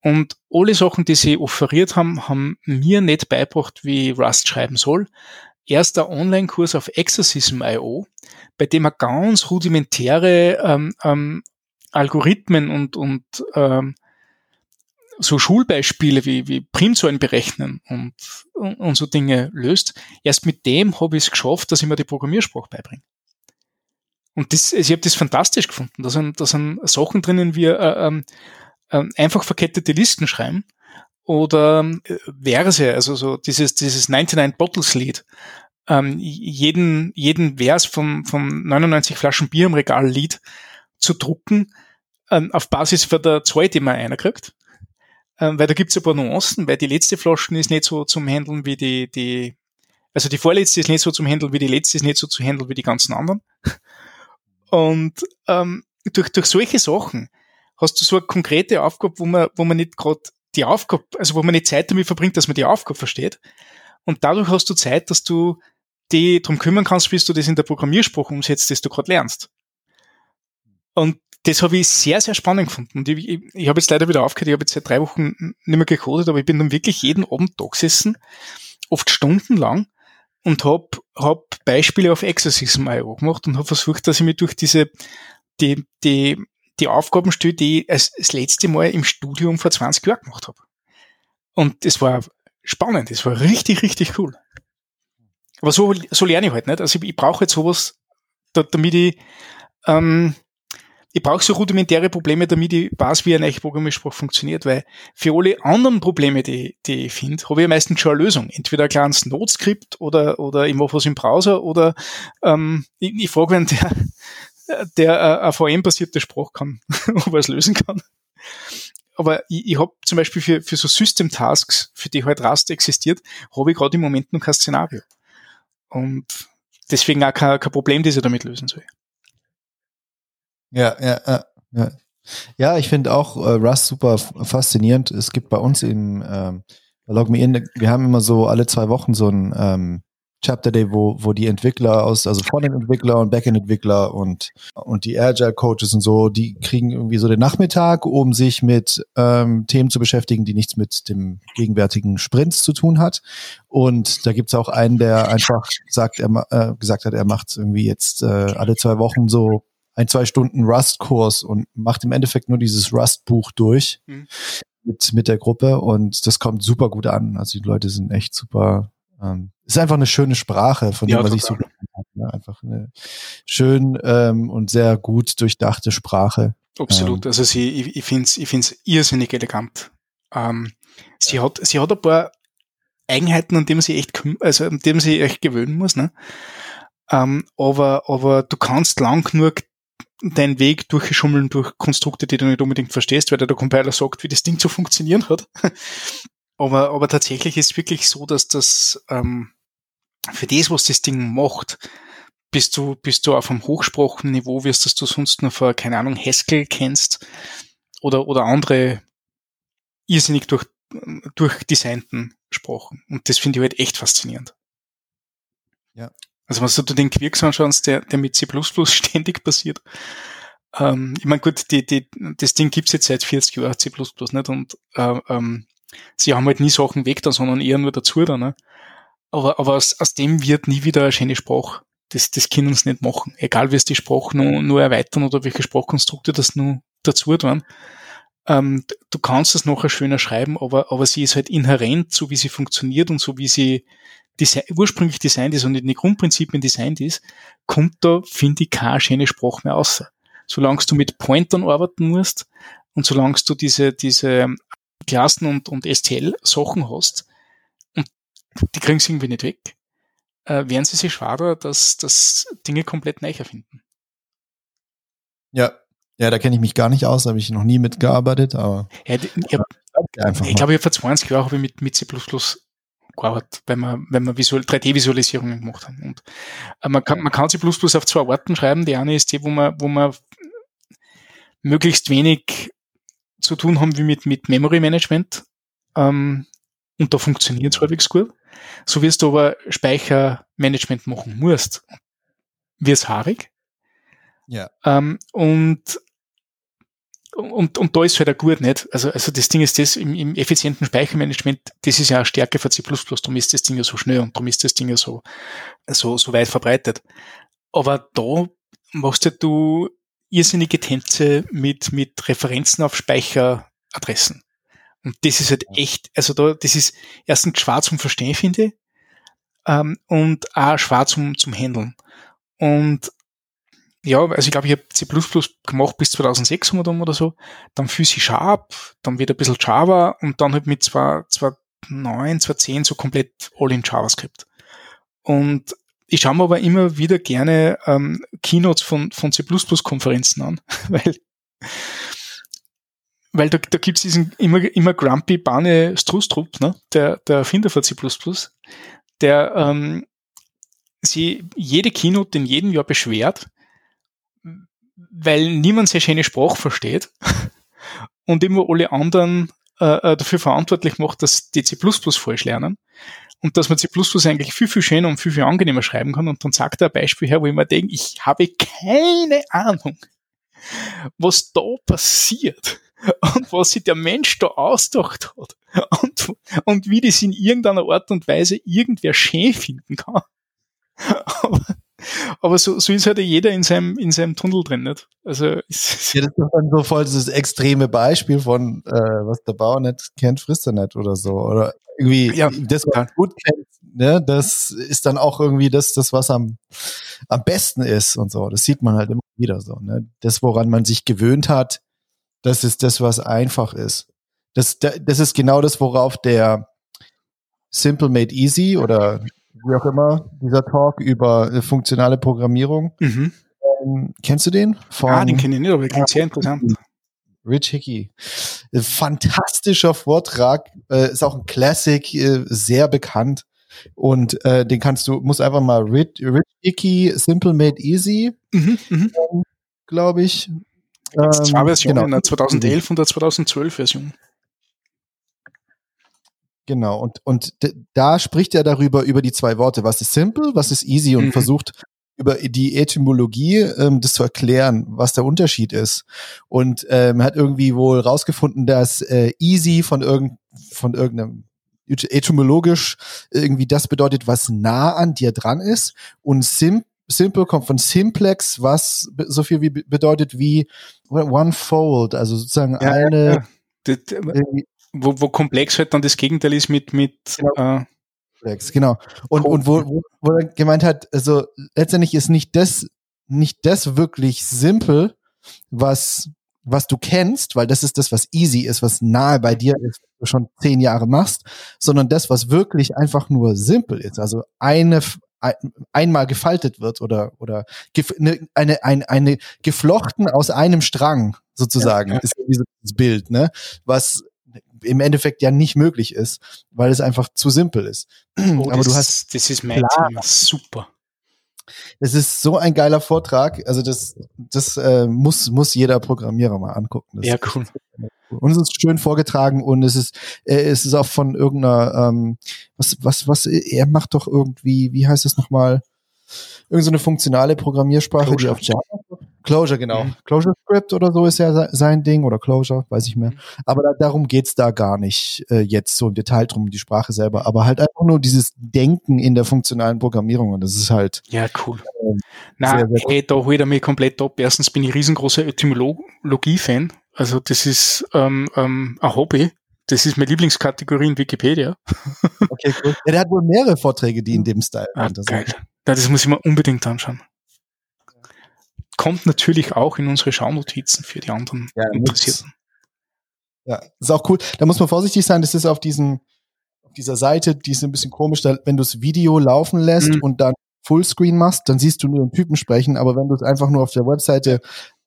Und alle Sachen, die sie offeriert haben, haben mir nicht beibracht, wie Rust schreiben soll. Erst der Online-Kurs auf Exorcism.io, bei dem er ganz rudimentäre ähm, ähm, Algorithmen und, und ähm, so Schulbeispiele wie, wie Primzahlen berechnen und, und, und so Dinge löst. Erst mit dem habe ich es geschafft, dass ich mir die Programmiersprache beibringe. Und das, also ich habe das fantastisch gefunden. Da sind, da sind Sachen drinnen wie äh, äh, einfach verkettete Listen schreiben oder äh, Verse, also so dieses, dieses 99 Bottles Lied. Ähm, jeden, jeden Vers vom, vom 99 Flaschen Bier im Regal Lied zu drucken, ähm, auf Basis von der Zahl, die man einkriegt. Ähm, weil da gibt's ein paar Nuancen, weil die letzte Flaschen ist nicht so zum Handeln wie die, die, also die vorletzte ist nicht so zum Handeln wie die letzte, ist nicht so zu handeln wie die ganzen anderen. Und ähm, durch, durch solche Sachen hast du so eine konkrete Aufgabe, wo man, wo man nicht gerade die Aufgabe, also wo man nicht Zeit damit verbringt, dass man die Aufgabe versteht. Und dadurch hast du Zeit, dass du die drum kümmern kannst, bis du das in der Programmiersprache umsetzt, das du gerade lernst. Und das habe ich sehr, sehr spannend gefunden. Und ich, ich, ich habe jetzt leider wieder aufgehört, ich habe jetzt seit drei Wochen nicht mehr gecodet, aber ich bin dann wirklich jeden Abend da gesessen, oft stundenlang, und habe hab Beispiele auf Exorcism.io gemacht und habe versucht, dass ich mich durch diese, die, die, die Aufgaben stelle, die ich als, das letzte Mal im Studium vor 20 Jahren gemacht habe. Und es war spannend, es war richtig, richtig cool. Aber so, so lerne ich halt nicht. Also ich, ich brauche jetzt sowas, da, damit ich ähm, ich brauche so rudimentäre Probleme, damit ich weiß, wie eine echte Programmiersprache funktioniert, weil für alle anderen Probleme, die, die ich finde, habe ich meistens schon eine Lösung. Entweder ein kleines Noteskript oder, oder ich mache was im Browser oder ähm, ich, ich frage, wenn der, der äh, eine VM-basierte Sprache kann, ob er es lösen kann. Aber ich, ich habe zum Beispiel für, für so System-Tasks, für die halt Rust existiert, habe ich gerade im Moment noch kein Szenario. Und deswegen auch kein, kein Problem, das ich damit lösen soll. Ja, ja, ja. Ja, ja ich finde auch äh, Rust super faszinierend. Es gibt bei uns im ähm, Log Me In, wir haben immer so alle zwei Wochen so ein ähm, Chapter Day, wo, wo die Entwickler aus, also Frontend-Entwickler und Backend-Entwickler und, und die Agile-Coaches und so, die kriegen irgendwie so den Nachmittag, um sich mit ähm, Themen zu beschäftigen, die nichts mit dem gegenwärtigen Sprints zu tun hat. Und da gibt's auch einen, der einfach sagt, er äh, gesagt hat, er macht irgendwie jetzt äh, alle zwei Wochen so ein, zwei Stunden Rust-Kurs und macht im Endeffekt nur dieses Rust-Buch durch mhm. mit, mit der Gruppe und das kommt super gut an. Also die Leute sind echt super. Ähm, ist einfach eine schöne Sprache, von ja, der man sich so hat. Ne? Einfach eine schön ähm, und sehr gut durchdachte Sprache. Absolut. Ähm, also sie, ich, ich finde es ich find's irrsinnig elegant. Ähm, sie, hat, sie hat ein paar Eigenheiten, an denen man sich echt, also an denen man sich echt gewöhnen muss. Ne? Ähm, aber, aber du kannst lang genug deinen Weg durchschummeln durch Konstrukte, die du nicht unbedingt verstehst, weil der Compiler sagt, wie das Ding zu funktionieren hat. aber, aber tatsächlich ist es wirklich so, dass das ähm, für das, was das Ding macht, bist du, bist du auf einem Hochsprachenniveau, wirst dass du sonst nur für, keine Ahnung, Haskell kennst oder, oder andere irrsinnig durch, durchdesignten Sprachen. Und das finde ich halt echt faszinierend. Ja. Also wenn du den Quirks anschaust, der, der mit C++ ständig passiert, ähm, ich meine, gut, die, die, das Ding gibt's jetzt seit 40 Jahren, C++ nicht, und äh, ähm, sie haben halt nie Sachen weg da, sondern eher nur dazu da, ne? Aber, aber aus, aus dem wird nie wieder eine schöne Sprache. Das, das können sie nicht machen. Egal, wie es die Sprache nur, nur erweitern oder welche Sprachkonstrukte das nur dazu tun. Ähm, du kannst es nachher schöner schreiben, aber, aber sie ist halt inhärent, so wie sie funktioniert und so wie sie design, ursprünglich designt ist und in den Grundprinzipien designt ist, kommt da, finde ich, keine schöne Sprache mehr außer. Solange du mit Pointern arbeiten musst und solange du diese, diese Klassen und, und STL-Sachen hast und die kriegen sie irgendwie nicht weg, äh, werden sie sich schwader, dass, dass Dinge komplett neu erfinden. Ja, ja, da kenne ich mich gar nicht aus, habe ich noch nie mitgearbeitet, aber. Ja, ich habe ich glaube, ich vor 20 Jahren habe ich mit, mit C gearbeitet, wenn wir, wenn visual, 3D-Visualisierungen gemacht haben. Und äh, man, kann, man kann C auf zwei Arten schreiben. Die eine ist die, wo man, wo man möglichst wenig zu tun haben wie mit, mit Memory Management. Ähm, und da funktioniert es halbwegs gut. So wirst du aber Speichermanagement machen musst, wird haarig. Ja. Ähm, und und, und da ist halt auch gut nicht. Also, also das Ding ist das im, im effizienten Speichermanagement, das ist ja eine Stärke für C++, darum ist das Ding ja so schnell und darum ist das Ding ja so, so, so weit verbreitet. Aber da machst du irrsinnige Tänze mit, mit Referenzen auf Speicheradressen. Und das ist halt echt, also da, das ist erstens schwer zum Verstehen, finde ich, ähm, und auch schwer zum, zum Handeln. Und ja, also ich glaube, ich habe C++ gemacht bis 2006 oder so, dann viel C Sharp, dann wieder ein bisschen Java und dann halt mit 2009, 2010 so komplett all in JavaScript. Und ich schaue mir aber immer wieder gerne ähm, Keynotes von, von C++-Konferenzen an, weil, weil da, da gibt es diesen immer, immer grumpy Bane Strustrup, ne, der, der Erfinder von C++, der ähm, sie jede Keynote in jedem Jahr beschwert, weil niemand sehr schöne Sprache versteht und immer alle anderen äh, äh, dafür verantwortlich macht, dass die C++ falsch lernen und dass man C++ eigentlich viel, viel schöner und viel, viel angenehmer schreiben kann. Und dann sagt er ein Beispiel her, wo ich mir denke, ich habe keine Ahnung, was da passiert und was sich der Mensch da ausgedacht hat und, und wie das in irgendeiner Art und Weise irgendwer schön finden kann. Aber aber so, so ist halt jeder in seinem, in seinem Tunnel drin, nicht? Also, ja, das ist dann so voll das extreme Beispiel von, äh, was der Bauer nicht kennt, frisst er nicht oder so. Oder irgendwie, ja, das, was ja. gut kennt, ne, das ist dann auch irgendwie das, das, was am, am besten ist und so. Das sieht man halt immer wieder so, ne? Das, woran man sich gewöhnt hat, das ist das, was einfach ist. Das, das ist genau das, worauf der Simple Made Easy oder wie auch immer, dieser Talk über äh, funktionale Programmierung. Mhm. Ähm, kennst du den? Von, ah, den kenne ich nicht, aber klingt sehr interessant. Rich Hickey. Äh, fantastischer Vortrag, äh, ist auch ein Classic, äh, sehr bekannt. Und äh, den kannst du, musst einfach mal Rich, Rich Hickey Simple Made Easy, mhm, mhm. ähm, glaube ich. Ähm, zwei Versionen, genau. eine 2011 und eine 2012 Version. Genau, und, und da spricht er darüber, über die zwei Worte. Was ist simple, was ist easy und mhm. versucht über die Etymologie ähm, das zu erklären, was der Unterschied ist. Und ähm, hat irgendwie wohl rausgefunden, dass äh, easy von, irgend, von irgendeinem etymologisch irgendwie das bedeutet, was nah an dir dran ist. Und sim simple kommt von simplex, was so viel wie bedeutet wie one fold, also sozusagen ja, eine. Ja, ja wo, wo komplex halt dann das Gegenteil ist mit, mit genau. Äh, komplex, genau. Und, und wo, wo, wo er gemeint hat, also letztendlich ist nicht das, nicht das wirklich simpel, was, was du kennst, weil das ist das, was easy ist, was nahe bei dir ist, was du schon zehn Jahre machst, sondern das, was wirklich einfach nur simpel ist. Also eine, einmal gefaltet wird oder oder ne, eine eine eine geflochten aus einem Strang sozusagen ja, ja. ist dieses Bild ne was im Endeffekt ja nicht möglich ist, weil es einfach zu simpel ist. Oh, Aber du hast das ist mein Thema. super. Es ist so ein geiler Vortrag. Also das, das äh, muss muss jeder Programmierer mal angucken. Das ja, cool. Und es ist schön vorgetragen und es ist äh, es ist auch von irgendeiner ähm, was was was er macht doch irgendwie wie heißt es nochmal irgendeine so funktionale Programmiersprache, die auf Java Closure, genau. Mhm. Closure Script oder so ist ja sein Ding oder Closure, weiß ich mehr. Mhm. Aber da, darum geht's da gar nicht äh, jetzt so im Detail drum, die Sprache selber. Aber halt einfach nur dieses Denken in der funktionalen Programmierung und das ist halt. Ja, cool. Ähm, Na, sehr, sehr hey, da holt er mich komplett ab. Erstens bin ich riesengroßer Etymologie-Fan. Also das ist ähm, ähm, ein Hobby. Das ist meine Lieblingskategorie in Wikipedia. Okay, cool. Ja, der hat wohl mehrere Vorträge, die in dem Style ah, sind. Geil. Ja, das muss ich mir unbedingt anschauen kommt natürlich auch in unsere Schaunotizen für die anderen ja, Interessierten. Ja, ist auch cool. Da muss man vorsichtig sein, das ist auf diesem, auf dieser Seite, die ist ein bisschen komisch, da, wenn du das Video laufen lässt mhm. und dann Fullscreen machst, dann siehst du nur den Typen sprechen, aber wenn du es einfach nur auf der Webseite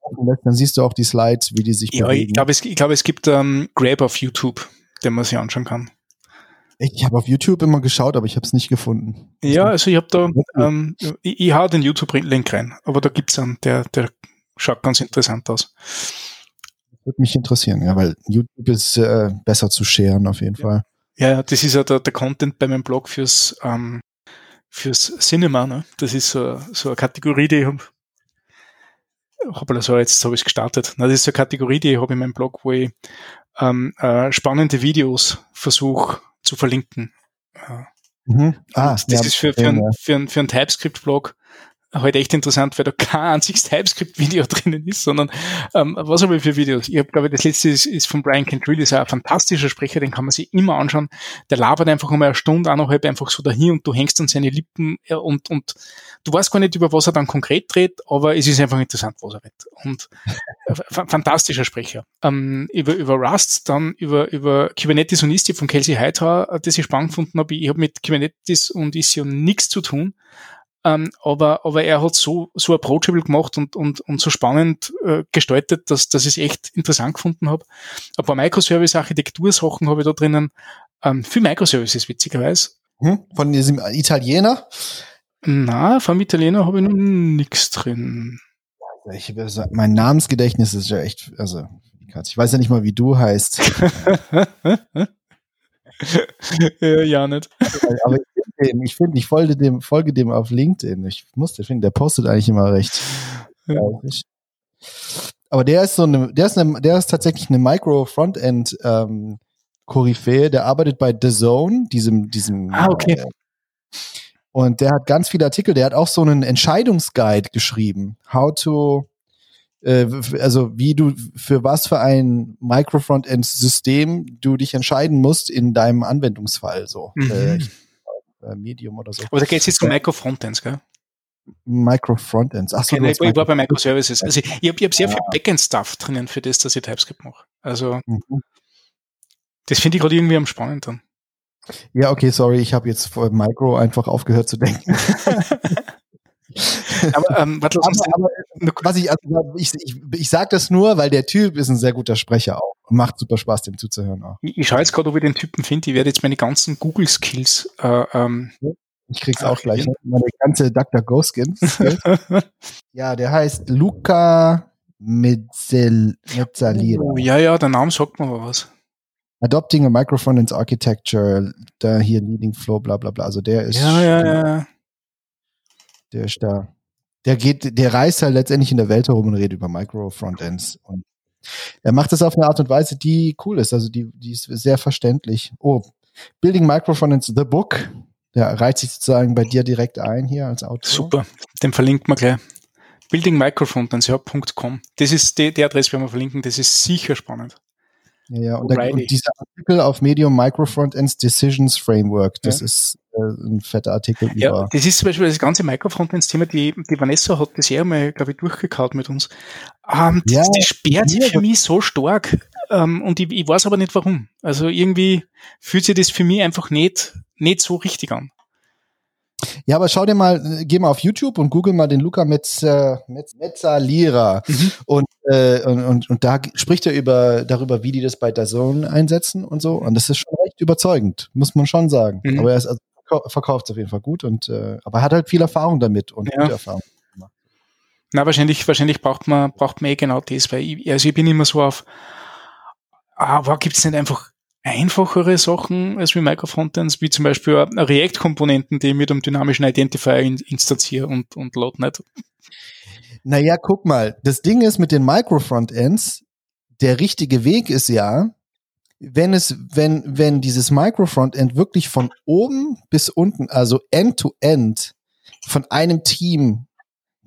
laufen lässt, dann siehst du auch die Slides, wie die sich ja, bewegen. Ich glaube, es, ich glaub, es gibt ähm, Grab auf YouTube, den man sich anschauen kann. Ich habe auf YouTube immer geschaut, aber ich habe es nicht gefunden. Ja, also ich habe da, ähm, ich, ich hau den YouTube-Link rein, aber da gibt's einen, der, der schaut ganz interessant aus. Würde mich interessieren, ja, weil YouTube ist äh, besser zu scheren auf jeden ja. Fall. Ja, das ist ja der, der Content bei meinem Blog fürs, ähm, fürs Cinema. Ne? Das ist so, so eine Kategorie, die ich habe. Hoppala, so, jetzt habe ich gestartet. Na, das ist so eine Kategorie, die ich habe in meinem Blog, wo ich ähm, äh, spannende Videos versuche zu verlinken. Mhm. Ah, das ja, ist für, für, ein, für, ein, für ein TypeScript-Blog halt echt interessant, weil da kein einziges TypeScript-Video drinnen ist, sondern ähm, was ich für Videos? Ich habe, glaube das letzte ist, ist von Brian Cantrell, ist ein fantastischer Sprecher, den kann man sich immer anschauen. Der labert einfach um eine Stunde eineinhalb einfach so dahin und du hängst an seine Lippen und, und du weißt gar nicht, über was er dann konkret dreht, aber es ist einfach interessant, was er redet. Und äh, fantastischer Sprecher. Ähm, über, über Rust, dann über, über Kubernetes und Istio von Kelsey Hightower, äh, das ich spannend gefunden habe. Ich habe mit Kubernetes und Istio nichts zu tun, ähm, aber, aber er hat so, so approachable gemacht und, und, und so spannend äh, gestaltet, dass, dass ich es echt interessant gefunden habe. Ein paar Microservice-Architektur-Sachen habe ich da drinnen. Ähm, viel Microservices, witzigerweise. Hm? Von diesem Italiener? Na, vom Italiener habe ich noch nichts drin. Ich, also, mein Namensgedächtnis ist ja echt, also ich weiß ja nicht mal, wie du heißt. ja, ja, nicht. Aber ich den, ich finde, ich folge dem, folge dem auf LinkedIn. Ich musste finden, der postet eigentlich immer recht. Ja. Aber der ist so eine, der ist eine, der ist tatsächlich eine Micro-Frontend, ähm, Koryphäe, der arbeitet bei The Zone, diesem, diesem. Ah, okay. Äh, und der hat ganz viele Artikel, der hat auch so einen Entscheidungsguide geschrieben. How to, äh, also wie du, für was für ein Micro-Frontend-System du dich entscheiden musst in deinem Anwendungsfall, so. Mhm. Äh, äh, Medium oder so. Aber da geht es jetzt um Micro-Frontends, gell? Micro-Frontends. Achso, okay, ich, ich war bei Microservices. Also ich, ich habe hab sehr viel Backend-Stuff drinnen für das, dass ich TypeScript mache. Also mhm. das finde ich gerade irgendwie am spannendsten. Ja, okay, sorry, ich habe jetzt vor Micro einfach aufgehört zu denken. aber, ähm, warte, aber, was ich, also, ich, ich, ich sage das nur, weil der Typ ist ein sehr guter Sprecher auch. Macht super Spaß, dem zuzuhören auch. Ich, ich schaue jetzt gerade, ob ich den Typen finde. Ich werde jetzt meine ganzen Google-Skills äh, ähm, ich krieg's auch gleich. Ne? Meine ganze Dr. Go Skins. ja, der heißt Luca Mezzalira. Oh, ja, ja, der Name sagt mir was. Adopting a Microphone ins Architecture, da hier Leading Flow, bla bla bla. Also der ist. Ja, ja, ja. Der ist da. Der geht, der reist halt letztendlich in der Welt herum und redet über Micro-Frontends. Und er macht das auf eine Art und Weise, die cool ist. Also die, die ist sehr verständlich. Oh, Building Micro-Frontends, The Book. Der reiht sich sozusagen bei dir direkt ein hier als Autor. Super, den verlinkt man gleich. Building Microfrontends, ja, .com. Das ist die, die Adresse, werden wir verlinken, das ist sicher spannend. Ja, ja. Und, der, und, dieser Artikel auf Medium Microfrontends Decisions Framework, das ja. ist ein fetter Artikel ja, über. Das ist zum Beispiel das ganze Microfrontends-Thema, die, die Vanessa hat das ja mal, glaube ich, durchgekaut mit uns. Ähm, das, ja, das sperrt sich für mich so stark. Ähm, und ich, ich weiß aber nicht warum. Also irgendwie fühlt sich das für mich einfach nicht, nicht so richtig an. Ja, aber schau dir mal, geh mal auf YouTube und google mal den Luca Metz, äh, Metz, Mezzalira. Mhm. Und, äh, und, und, und da spricht er über, darüber, wie die das bei Dazone einsetzen und so. Und das ist schon recht überzeugend, muss man schon sagen. Mhm. Aber er ist also, verkauft es auf jeden Fall gut und äh, aber hat halt viel Erfahrung damit und ja. gute Erfahrung. Na, wahrscheinlich, wahrscheinlich braucht man, braucht man eh genau das, weil ich, also ich bin immer so auf, aber ah, gibt es nicht einfach einfachere Sachen als wie Microfrontends, wie zum Beispiel React-Komponenten, die ich mit einem dynamischen Identifier in, instanziere und, und load nicht. Naja, guck mal, das Ding ist mit den Micro-Frontends, der richtige Weg ist ja, wenn es, wenn, wenn dieses Micro-Frontend wirklich von oben bis unten, also end-to-end, von einem Team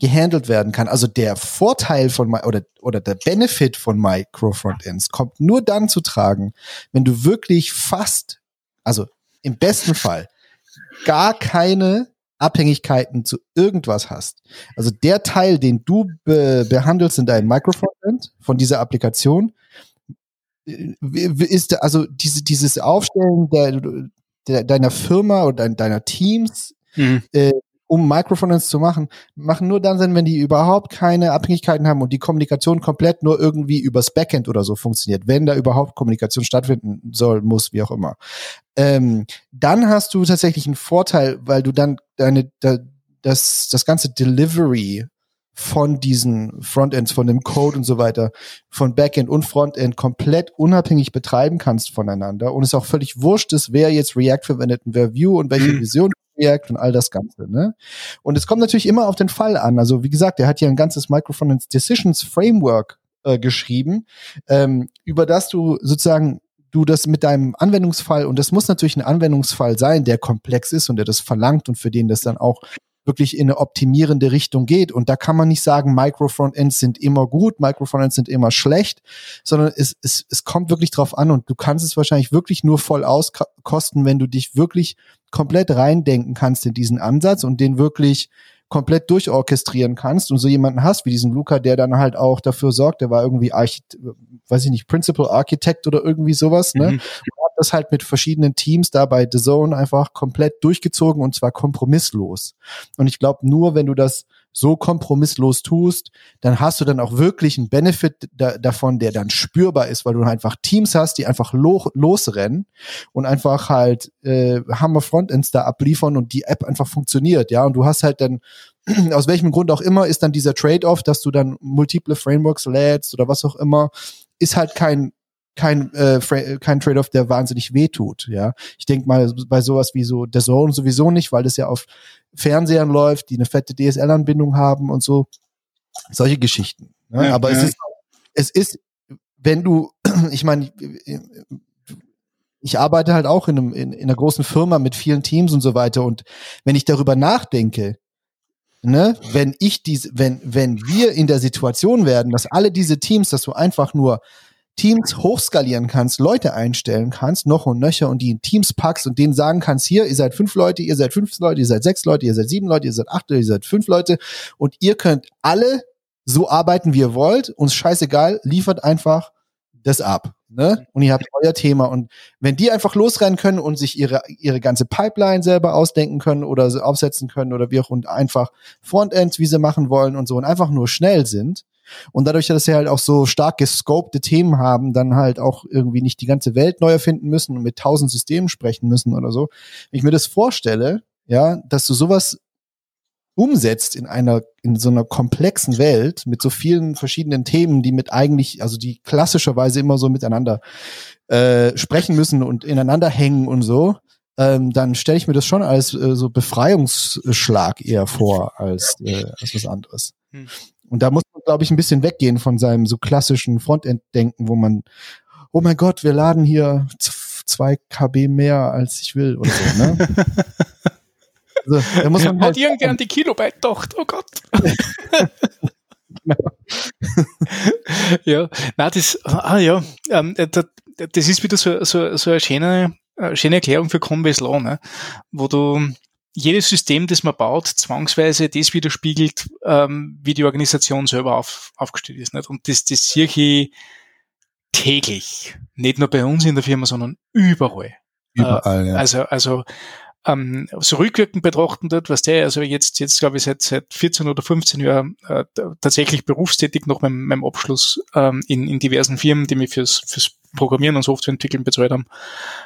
gehandelt werden kann. Also der Vorteil von oder oder der Benefit von Micro Frontends kommt nur dann zu tragen, wenn du wirklich fast, also im besten Fall gar keine Abhängigkeiten zu irgendwas hast. Also der Teil, den du be behandelst in deinem Micro Frontend von dieser Applikation, ist also diese, dieses Aufstellen der, der, deiner Firma oder deiner Teams mhm. äh, um Microfinance zu machen, machen nur dann Sinn, wenn die überhaupt keine Abhängigkeiten haben und die Kommunikation komplett nur irgendwie übers Backend oder so funktioniert, wenn da überhaupt Kommunikation stattfinden soll, muss, wie auch immer. Ähm, dann hast du tatsächlich einen Vorteil, weil du dann deine, da, das, das ganze Delivery von diesen Frontends, von dem Code und so weiter, von Backend und Frontend komplett unabhängig betreiben kannst voneinander und es auch völlig wurscht ist, wer jetzt React verwendet und wer Vue und welche mhm. Vision Projekt und all das Ganze. Ne? Und es kommt natürlich immer auf den Fall an. Also wie gesagt, er hat ja ein ganzes Microfinance Decisions Framework äh, geschrieben, ähm, über das du sozusagen du das mit deinem Anwendungsfall, und das muss natürlich ein Anwendungsfall sein, der komplex ist und der das verlangt und für den das dann auch wirklich in eine optimierende Richtung geht. Und da kann man nicht sagen, Micro-Frontends sind immer gut, Micro-Frontends sind immer schlecht, sondern es, es, es kommt wirklich drauf an und du kannst es wahrscheinlich wirklich nur voll auskosten, wenn du dich wirklich komplett reindenken kannst in diesen Ansatz und den wirklich komplett durchorchestrieren kannst und so jemanden hast wie diesen Luca, der dann halt auch dafür sorgt, der war irgendwie Archit weiß ich nicht, Principal Architect oder irgendwie sowas, ne? Mhm das halt mit verschiedenen Teams da bei The Zone einfach komplett durchgezogen und zwar kompromisslos. Und ich glaube, nur wenn du das so kompromisslos tust, dann hast du dann auch wirklich einen Benefit da, davon, der dann spürbar ist, weil du einfach Teams hast, die einfach lo losrennen und einfach halt äh, Hammer Frontends da abliefern und die App einfach funktioniert, ja. Und du hast halt dann aus welchem Grund auch immer ist dann dieser Trade-off, dass du dann multiple Frameworks lädst oder was auch immer, ist halt kein kein, äh, kein Trade-off, der wahnsinnig wehtut. Ja, ich denke mal bei sowas wie so der Zone sowieso nicht, weil das ja auf Fernsehern läuft, die eine fette DSL-Anbindung haben und so solche Geschichten. Ne? Ja, Aber ja. es ist, es ist, wenn du, ich meine, ich arbeite halt auch in, einem, in, in einer großen Firma mit vielen Teams und so weiter. Und wenn ich darüber nachdenke, ne, wenn ich diese, wenn, wenn wir in der Situation werden, dass alle diese Teams, dass du einfach nur Teams hochskalieren kannst, Leute einstellen kannst, noch und nöcher und die in Teams packst und denen sagen kannst, hier, ihr seid fünf Leute, ihr seid fünf Leute, ihr seid sechs Leute, ihr seid sieben Leute, ihr seid acht Leute, ihr seid fünf Leute und ihr könnt alle so arbeiten, wie ihr wollt, uns scheißegal, liefert einfach das ab. Ne? Und ihr habt euer Thema. Und wenn die einfach losrennen können und sich ihre, ihre ganze Pipeline selber ausdenken können oder aufsetzen können oder wie auch und einfach Frontends, wie sie machen wollen und so und einfach nur schnell sind, und dadurch, dass sie halt auch so stark gescopte Themen haben, dann halt auch irgendwie nicht die ganze Welt neu erfinden müssen und mit tausend Systemen sprechen müssen oder so. Wenn ich mir das vorstelle, ja, dass du sowas umsetzt in einer, in so einer komplexen Welt mit so vielen verschiedenen Themen, die mit eigentlich, also die klassischerweise immer so miteinander äh, sprechen müssen und ineinander hängen und so, ähm, dann stelle ich mir das schon als äh, so Befreiungsschlag eher vor als, äh, als was anderes. Hm. Und da muss man, glaube ich, ein bisschen weggehen von seinem so klassischen Frontend-Denken, wo man, oh mein Gott, wir laden hier zwei KB mehr, als ich will oder so, ne? also, da muss man halt Hat irgendwer die Kilobyte doch, oh Gott. ja, na das, ah ja, ähm, das ist wieder so, so, so eine schöne, eine schöne Erklärung für Conway's Law, ne? wo du jedes System, das man baut, zwangsweise das widerspiegelt, ähm, wie die Organisation selber auf, aufgestellt ist. Nicht? Und das, das sehe ich täglich. Nicht nur bei uns in der Firma, sondern überall. Überall, äh, ja. Also, also ähm, so rückwirkend betrachten dort, was der, also jetzt, jetzt glaube ich seit, seit 14 oder 15 Jahren äh, tatsächlich berufstätig nach meinem, meinem Abschluss ähm, in, in diversen Firmen, die mich fürs, fürs Programmieren und Softwareentwickeln bezahlt haben.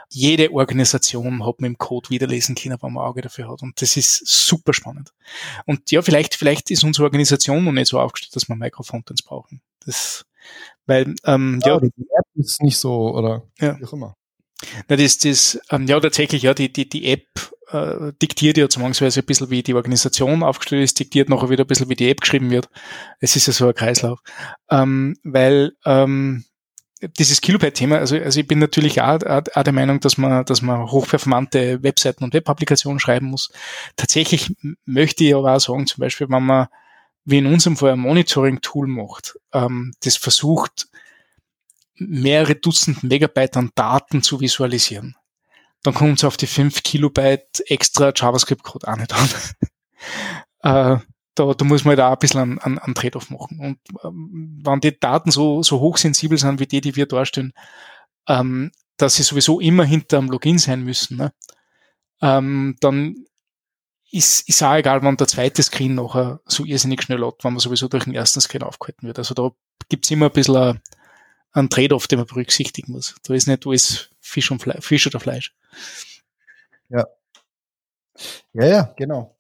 Jede Organisation hat mit dem Code wiederlesen können, wenn man Auge dafür hat. Und das ist super spannend. Und ja, vielleicht, vielleicht ist unsere Organisation noch nicht so aufgestellt, dass wir Microfrontends brauchen. Das, weil, ähm, ja. ja die App ist nicht so, oder ja. wie auch immer. Na, das, das, ähm, ja, tatsächlich, ja, die, die, die App äh, diktiert ja zwangsweise ein bisschen, wie die Organisation aufgestellt ist, diktiert nachher wieder ein bisschen, wie die App geschrieben wird. Es ist ja so ein Kreislauf. Ähm, weil ähm, dieses Kilobyte-Thema, also, also ich bin natürlich auch, auch, der Meinung, dass man, dass man hochperformante Webseiten und Web-Applikationen schreiben muss. Tatsächlich möchte ich aber auch sagen, zum Beispiel, wenn man wie in unserem Fall ein Monitoring-Tool macht, ähm, das versucht, mehrere Dutzend Megabyte an Daten zu visualisieren, dann kommt es auf die 5 Kilobyte extra JavaScript-Code auch nicht an. äh, da, da muss man halt auch ein bisschen einen, einen, einen Trade-off machen. Und ähm, wenn die Daten so, so hochsensibel sind wie die, die wir darstellen, ähm, dass sie sowieso immer hinter einem Login sein müssen, ne? ähm, dann ist, ist auch egal, wann der zweite Screen nachher so irrsinnig schnell lädt, wenn man sowieso durch den ersten Screen aufgehalten wird. Also da gibt's immer ein bisschen einen Trade-off, den man berücksichtigen muss. Da ist nicht alles Fisch, und Fle Fisch oder Fleisch. Ja. Ja, ja, genau.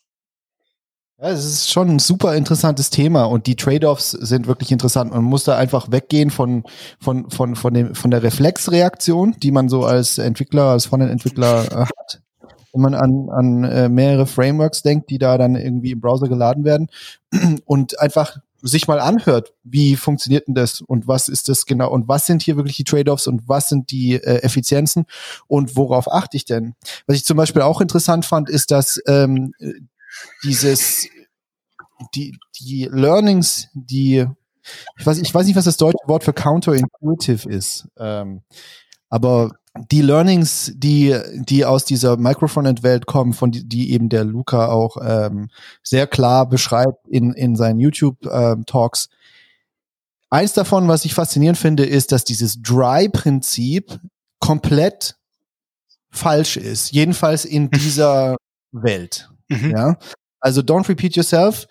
Ja, es ist schon ein super interessantes Thema und die Trade-offs sind wirklich interessant. Man muss da einfach weggehen von, von, von, von, dem, von der Reflexreaktion, die man so als Entwickler, als Frontend-Entwickler äh, hat wenn man an, an äh, mehrere Frameworks denkt, die da dann irgendwie im Browser geladen werden und einfach sich mal anhört, wie funktioniert denn das und was ist das genau und was sind hier wirklich die Trade-offs und was sind die äh, Effizienzen und worauf achte ich denn? Was ich zum Beispiel auch interessant fand, ist, dass ähm, dieses die die Learnings, die ich weiß, ich weiß nicht, was das deutsche Wort für counterintuitive ist, ähm, aber die Learnings, die, die aus dieser Microfrontend-Welt kommen, von die, die eben der Luca auch ähm, sehr klar beschreibt in, in seinen YouTube-Talks. Ähm, Eins davon, was ich faszinierend finde, ist, dass dieses Dry-Prinzip komplett falsch ist. Jedenfalls in dieser Welt. Mhm. Ja. Also don't repeat yourself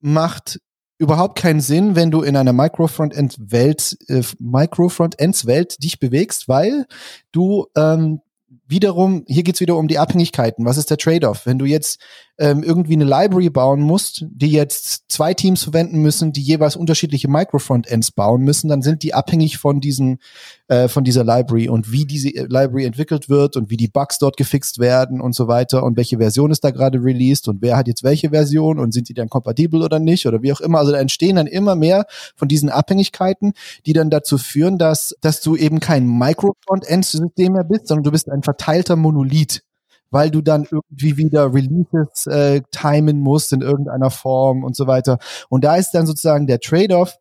macht überhaupt keinen Sinn, wenn du in einer Micro-Frontend-Welt, äh, Micro-Frontends-Welt dich bewegst, weil du ähm, wiederum, hier geht's wieder um die Abhängigkeiten. Was ist der Trade-off? Wenn du jetzt ähm, irgendwie eine Library bauen musst, die jetzt zwei Teams verwenden müssen, die jeweils unterschiedliche Microfrontends bauen müssen, dann sind die abhängig von diesem äh, von dieser Library und wie diese äh, Library entwickelt wird und wie die Bugs dort gefixt werden und so weiter und welche Version ist da gerade released und wer hat jetzt welche Version und sind die dann kompatibel oder nicht oder wie auch immer. Also da entstehen dann immer mehr von diesen Abhängigkeiten, die dann dazu führen, dass dass du eben kein Microfrontend-System mehr bist, sondern du bist ein verteilter Monolith weil du dann irgendwie wieder Releases äh, timen musst in irgendeiner Form und so weiter. Und da ist dann sozusagen der Trade-off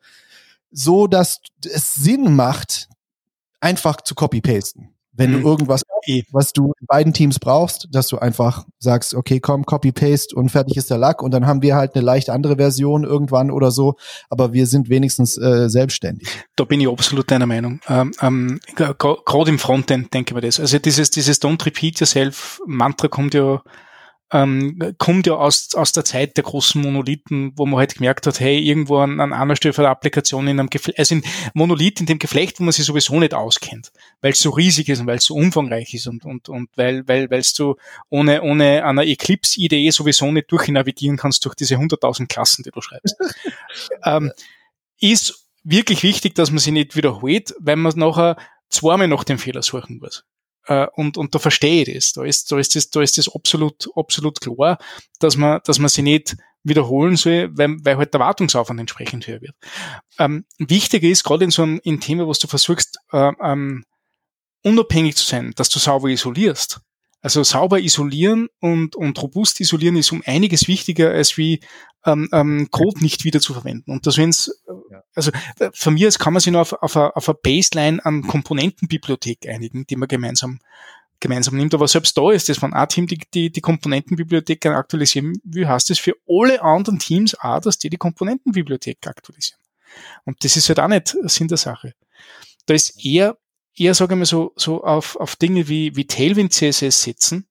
so, dass es Sinn macht, einfach zu copy-pasten wenn mhm. du irgendwas, was du in beiden Teams brauchst, dass du einfach sagst, okay, komm, Copy-Paste und fertig ist der Lack und dann haben wir halt eine leicht andere Version irgendwann oder so, aber wir sind wenigstens äh, selbstständig. Da bin ich absolut deiner Meinung. Ähm, ähm, Gerade im Frontend denke ich mir das. Also dieses, dieses Don't Repeat Yourself Mantra kommt ja ähm, kommt ja aus, aus der Zeit der großen Monolithen, wo man halt gemerkt hat, hey, irgendwo an, an einer Stelle von der Applikation in einem Geflecht, also in Monolith in dem Geflecht, wo man sich sowieso nicht auskennt, weil es so riesig ist und weil es so umfangreich ist und, und, und weil, weil, weil du ohne, ohne einer Eclipse-Idee sowieso nicht durchnavigieren kannst durch diese 100.000 Klassen, die du schreibst. ähm, ist wirklich wichtig, dass man sich nicht wiederholt, weil man nachher zweimal nach dem Fehler suchen muss. Äh, und, und da verstehe ich das. Da ist, da ist das, da ist das absolut, absolut klar, dass man, dass man sie nicht wiederholen soll, weil, weil halt der Wartungsaufwand entsprechend höher wird. Ähm, wichtiger ist, gerade in so einem in Thema, was du versuchst, äh, ähm, unabhängig zu sein, dass du sauber isolierst. Also sauber isolieren und, und robust isolieren ist um einiges wichtiger, als wie ähm, ähm, Code nicht wieder zu verwenden. Und das wenn's, ja. also äh, von mir aus kann man sich nur auf, auf, eine, auf eine Baseline an Komponentenbibliothek einigen, die man gemeinsam gemeinsam nimmt. Aber selbst da ist es, wenn ein Team die, die, die Komponentenbibliothek aktualisieren will, heißt es für alle anderen Teams auch, dass die die Komponentenbibliothek aktualisieren. Und das ist halt auch nicht Sinn der Sache. Da ist eher, eher sage ich mal so, so auf, auf Dinge wie, wie Tailwind CSS setzen,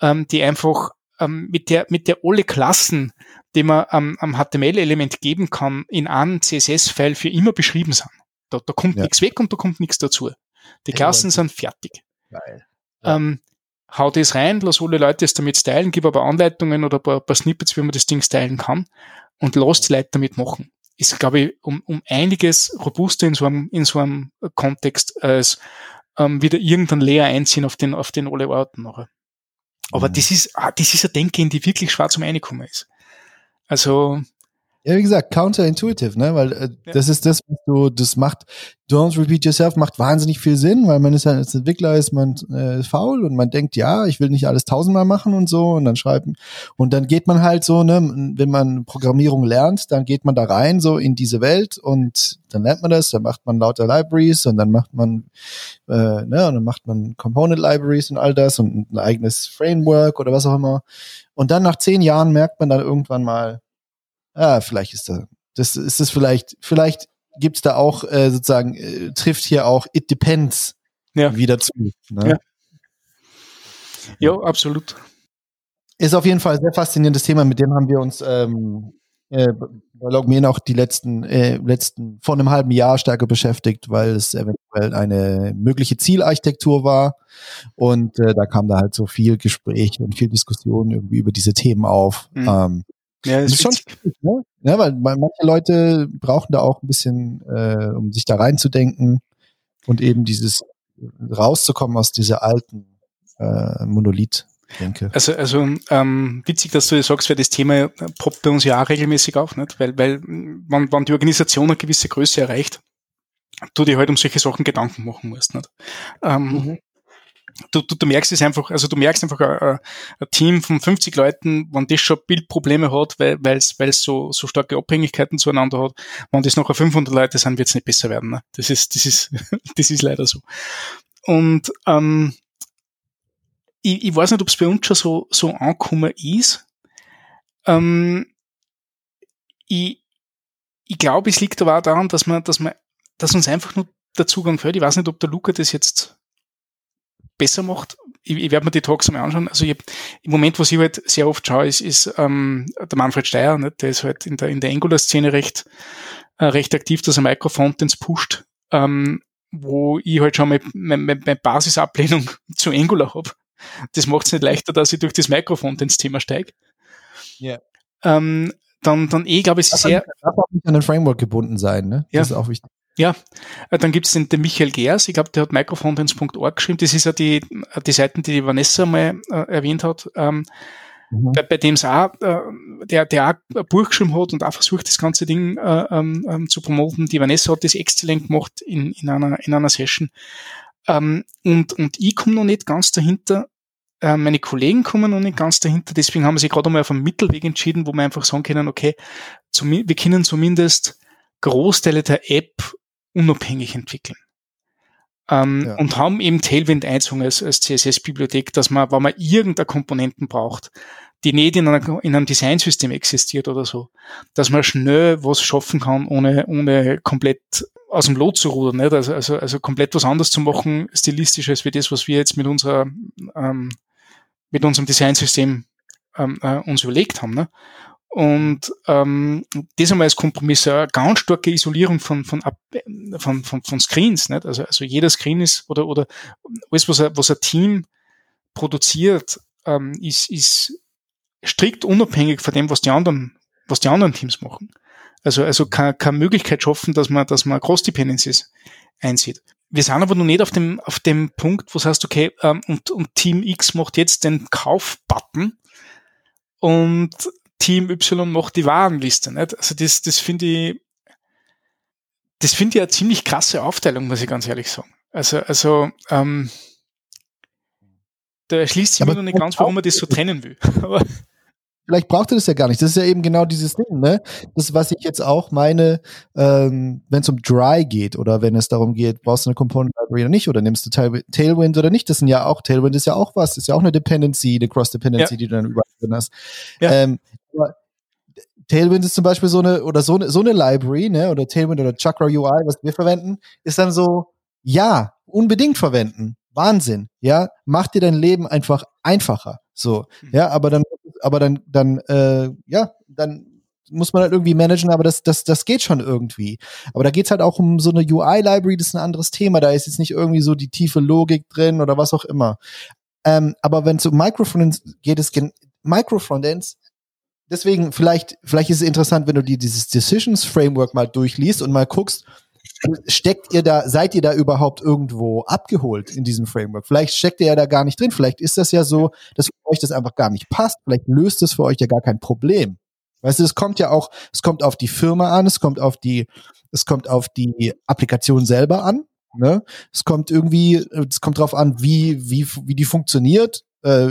ähm, die einfach ähm, mit der, mit der alle Klassen, die man ähm, am HTML-Element geben kann, in einem CSS-File für immer beschrieben sind. Da, da kommt ja. nichts weg und da kommt nichts dazu. Die Klassen sind fertig. Geil. Ja. Ähm, hau das rein, lass alle Leute es damit stylen, gib aber Anleitungen oder ein paar, ein paar Snippets, wie man das Ding stylen kann und lass die Leute damit machen. Ist, glaube ich, um, um einiges robuster in so einem, in so einem Kontext als ähm, wieder irgendein Layer einziehen auf den, auf den alle Orten nachher. Aber mhm. das ist, ah, das ist eine Denke, in die wirklich schwarz um reingekommen ist. Also, ja, wie gesagt, counterintuitive, ne? Weil äh, ja. das ist das, was du, das macht, don't repeat yourself macht wahnsinnig viel Sinn, weil man ist halt als Entwickler ist man äh, faul und man denkt, ja, ich will nicht alles tausendmal machen und so und dann schreiben und dann geht man halt so, ne, wenn man Programmierung lernt, dann geht man da rein so in diese Welt und dann lernt man das, dann macht man lauter Libraries und dann macht man, äh, ne, und dann macht man Component Libraries und all das und ein eigenes Framework oder was auch immer. Und dann nach zehn Jahren merkt man dann irgendwann mal, ah, vielleicht ist da, das ist es vielleicht, vielleicht gibt's da auch äh, sozusagen, äh, trifft hier auch It Depends ja. wieder zu. Ne? Ja. ja, absolut. Ist auf jeden Fall ein sehr faszinierendes Thema, mit dem haben wir uns ähm, äh, bei Logmein auch die letzten, äh, letzten, vor einem halben Jahr stärker beschäftigt, weil es eventuell eine mögliche Zielarchitektur war. Und äh, da kam da halt so viel Gespräch und viel Diskussion irgendwie über diese Themen auf. Mhm. Ähm, ja, das ist schon schwierig, ne? Ja, weil manche Leute brauchen da auch ein bisschen, äh, um sich da reinzudenken und eben dieses rauszukommen aus dieser alten äh, Monolith. Denke. Also, also ähm, witzig, dass du das sagst, weil das Thema poppt bei uns ja auch regelmäßig auf, nicht? Weil, weil wenn, wenn die Organisation eine gewisse Größe erreicht, du dir halt um solche Sachen Gedanken machen musst. Nicht? Ähm, mhm du, du, du merkst es einfach, also du merkst einfach ein, äh, äh, ein Team von 50 Leuten, wenn das schon Bildprobleme hat, weil es weil es so, so starke Abhängigkeiten zueinander hat, wenn das nachher 500 Leute sind, wird es nicht besser werden. Ne? Das ist das ist das ist leider so. Und ähm, ich, ich weiß nicht, ob es bei uns schon so so angekommen ist. Ähm, ich ich glaube, es liegt aber auch daran, dass man, dass man, dass uns einfach nur der Zugang fehlt. Ich weiß nicht, ob der Luca das jetzt besser macht. Ich, ich werde mir die Talks mal anschauen. Also ich, im Moment, was ich halt sehr oft schaue, ist, ist ähm, der Manfred Steyer, ne? der ist halt in der, in der Angular-Szene recht, äh, recht aktiv, dass er Microfrontends pusht, ähm, wo ich halt schon mal meine, meine Basisablehnung zu Angular habe. Das macht es nicht leichter, dass ich durch das Microfrontends-Thema steige. Ja. Ähm, dann, dann eh, glaube ich, sehr. Darf auch nicht an ein Framework gebunden sein, ne? Ja. Das ist auch wichtig. Ja, äh, dann gibt es den, den Michael Gers, ich glaube, der hat microfrontends.org geschrieben. Das ist ja die, die Seiten, die die Vanessa mal äh, erwähnt hat. Ähm, mhm. bei, bei dem es auch, äh, der, der auch ein Buch geschrieben hat und auch versucht, das ganze Ding äh, ähm, ähm, zu promoten. Die Vanessa hat das exzellent gemacht in, in, einer, in einer Session. Ähm, und, und ich komme noch nicht ganz dahinter, äh, meine Kollegen kommen noch nicht ganz dahinter, deswegen haben wir sich gerade einmal auf einen Mittelweg entschieden, wo wir einfach sagen können, okay, zum, wir können zumindest Großteile der App unabhängig entwickeln. Ähm, ja. Und haben eben Tailwind einzogen als, als CSS-Bibliothek, dass man, wenn man irgendeine Komponenten braucht, die nicht in, einer, in einem Designsystem existiert oder so, dass man schnell was schaffen kann, ohne, ohne komplett aus dem Lot zu rudern, nicht? Also, also, also komplett was anderes zu machen, stilistisch als wie das, was wir jetzt mit unserer, ähm, mit unserem Designsystem ähm, äh, uns überlegt haben. Ne? Und ähm, das einmal als Kompromiss, eine ganz starke Isolierung von, von, von, von, von Screens. Nicht? Also, also jeder Screen ist, oder, oder alles, was ein, was ein Team produziert, ähm, ist, ist strikt unabhängig von dem, was die anderen, was die anderen Teams machen. Also, also keine, keine Möglichkeit schaffen, dass man, dass man Cross-Dependencies einsieht. Wir sind aber noch nicht auf dem, auf dem Punkt, wo es heißt, okay, ähm, und, und Team X macht jetzt den Kauf-Button und Team Y macht die Warenliste. Nicht? Also das, das finde ich, das finde ich eine ziemlich krasse Aufteilung, muss ich ganz ehrlich sagen. Also, also ähm, da erschließt sich mir noch nicht ganz, warum man das so trennen will. Vielleicht braucht er das ja gar nicht. Das ist ja eben genau dieses Ding, ne? Das, was ich jetzt auch meine, ähm, wenn es um Dry geht oder wenn es darum geht, brauchst du eine Component Library oder nicht oder nimmst du Tailwind oder nicht, das sind ja auch, Tailwind ist ja auch was, ist ja auch eine Dependency, eine Cross-Dependency, ja. die du dann überall drin hast. Ja. Ähm, Tailwind ist zum Beispiel so eine, oder so eine, so eine Library, ne, oder Tailwind oder Chakra UI, was wir verwenden, ist dann so, ja, unbedingt verwenden. Wahnsinn, ja, macht dir dein Leben einfach einfacher, so, mhm. ja, aber dann, aber dann, dann, äh, ja, dann muss man halt irgendwie managen, aber das, das, das geht schon irgendwie. Aber da geht's halt auch um so eine UI-Library, das ist ein anderes Thema. Da ist jetzt nicht irgendwie so die tiefe Logik drin oder was auch immer. Ähm, aber wenn es um Microfrontends geht, es Microfrontends deswegen, vielleicht, vielleicht ist es interessant, wenn du dir dieses Decisions Framework mal durchliest und mal guckst, steckt ihr da, seid ihr da überhaupt irgendwo abgeholt in diesem Framework? Vielleicht steckt ihr ja da gar nicht drin. Vielleicht ist das ja so, dass euch das einfach gar nicht passt. Vielleicht löst es für euch ja gar kein Problem. Weißt du, es kommt ja auch, es kommt auf die Firma an, es kommt auf die, es kommt auf die Applikation selber an. Ne? Es kommt irgendwie, es kommt drauf an, wie, wie, wie die funktioniert, äh,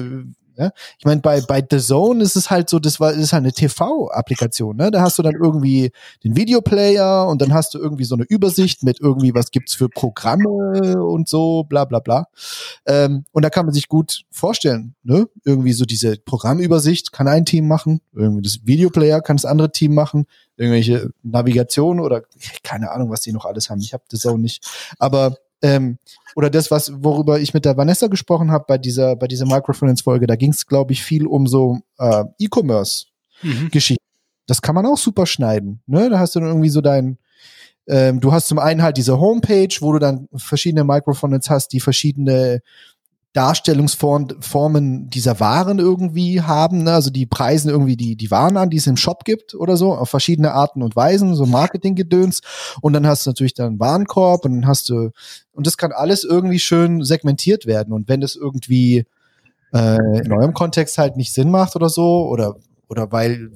Ne? Ich meine, bei, bei The Zone ist es halt so, das war, ist halt eine TV-Applikation, ne? Da hast du dann irgendwie den Videoplayer und dann hast du irgendwie so eine Übersicht mit irgendwie, was gibt's für Programme und so, bla bla bla. Ähm, und da kann man sich gut vorstellen, ne? Irgendwie so diese Programmübersicht kann ein Team machen, irgendwie das Videoplayer kann das andere Team machen, irgendwelche Navigation oder keine Ahnung, was die noch alles haben. Ich habe The Zone nicht. Aber ähm, oder das, was worüber ich mit der Vanessa gesprochen habe bei dieser bei dieser Microfinance-Folge, da ging es, glaube ich, viel um so äh, E-Commerce-Geschichten. Mhm. Das kann man auch super schneiden. Ne? Da hast du dann irgendwie so dein ähm, du hast zum einen halt diese Homepage, wo du dann verschiedene Microfinance hast, die verschiedene Darstellungsformen dieser Waren irgendwie haben, ne? also die preisen irgendwie die, die Waren an, die es im Shop gibt oder so, auf verschiedene Arten und Weisen, so Marketinggedöns. Und dann hast du natürlich dann Warenkorb und dann hast du, und das kann alles irgendwie schön segmentiert werden. Und wenn es irgendwie äh, in eurem Kontext halt nicht Sinn macht oder so, oder, oder weil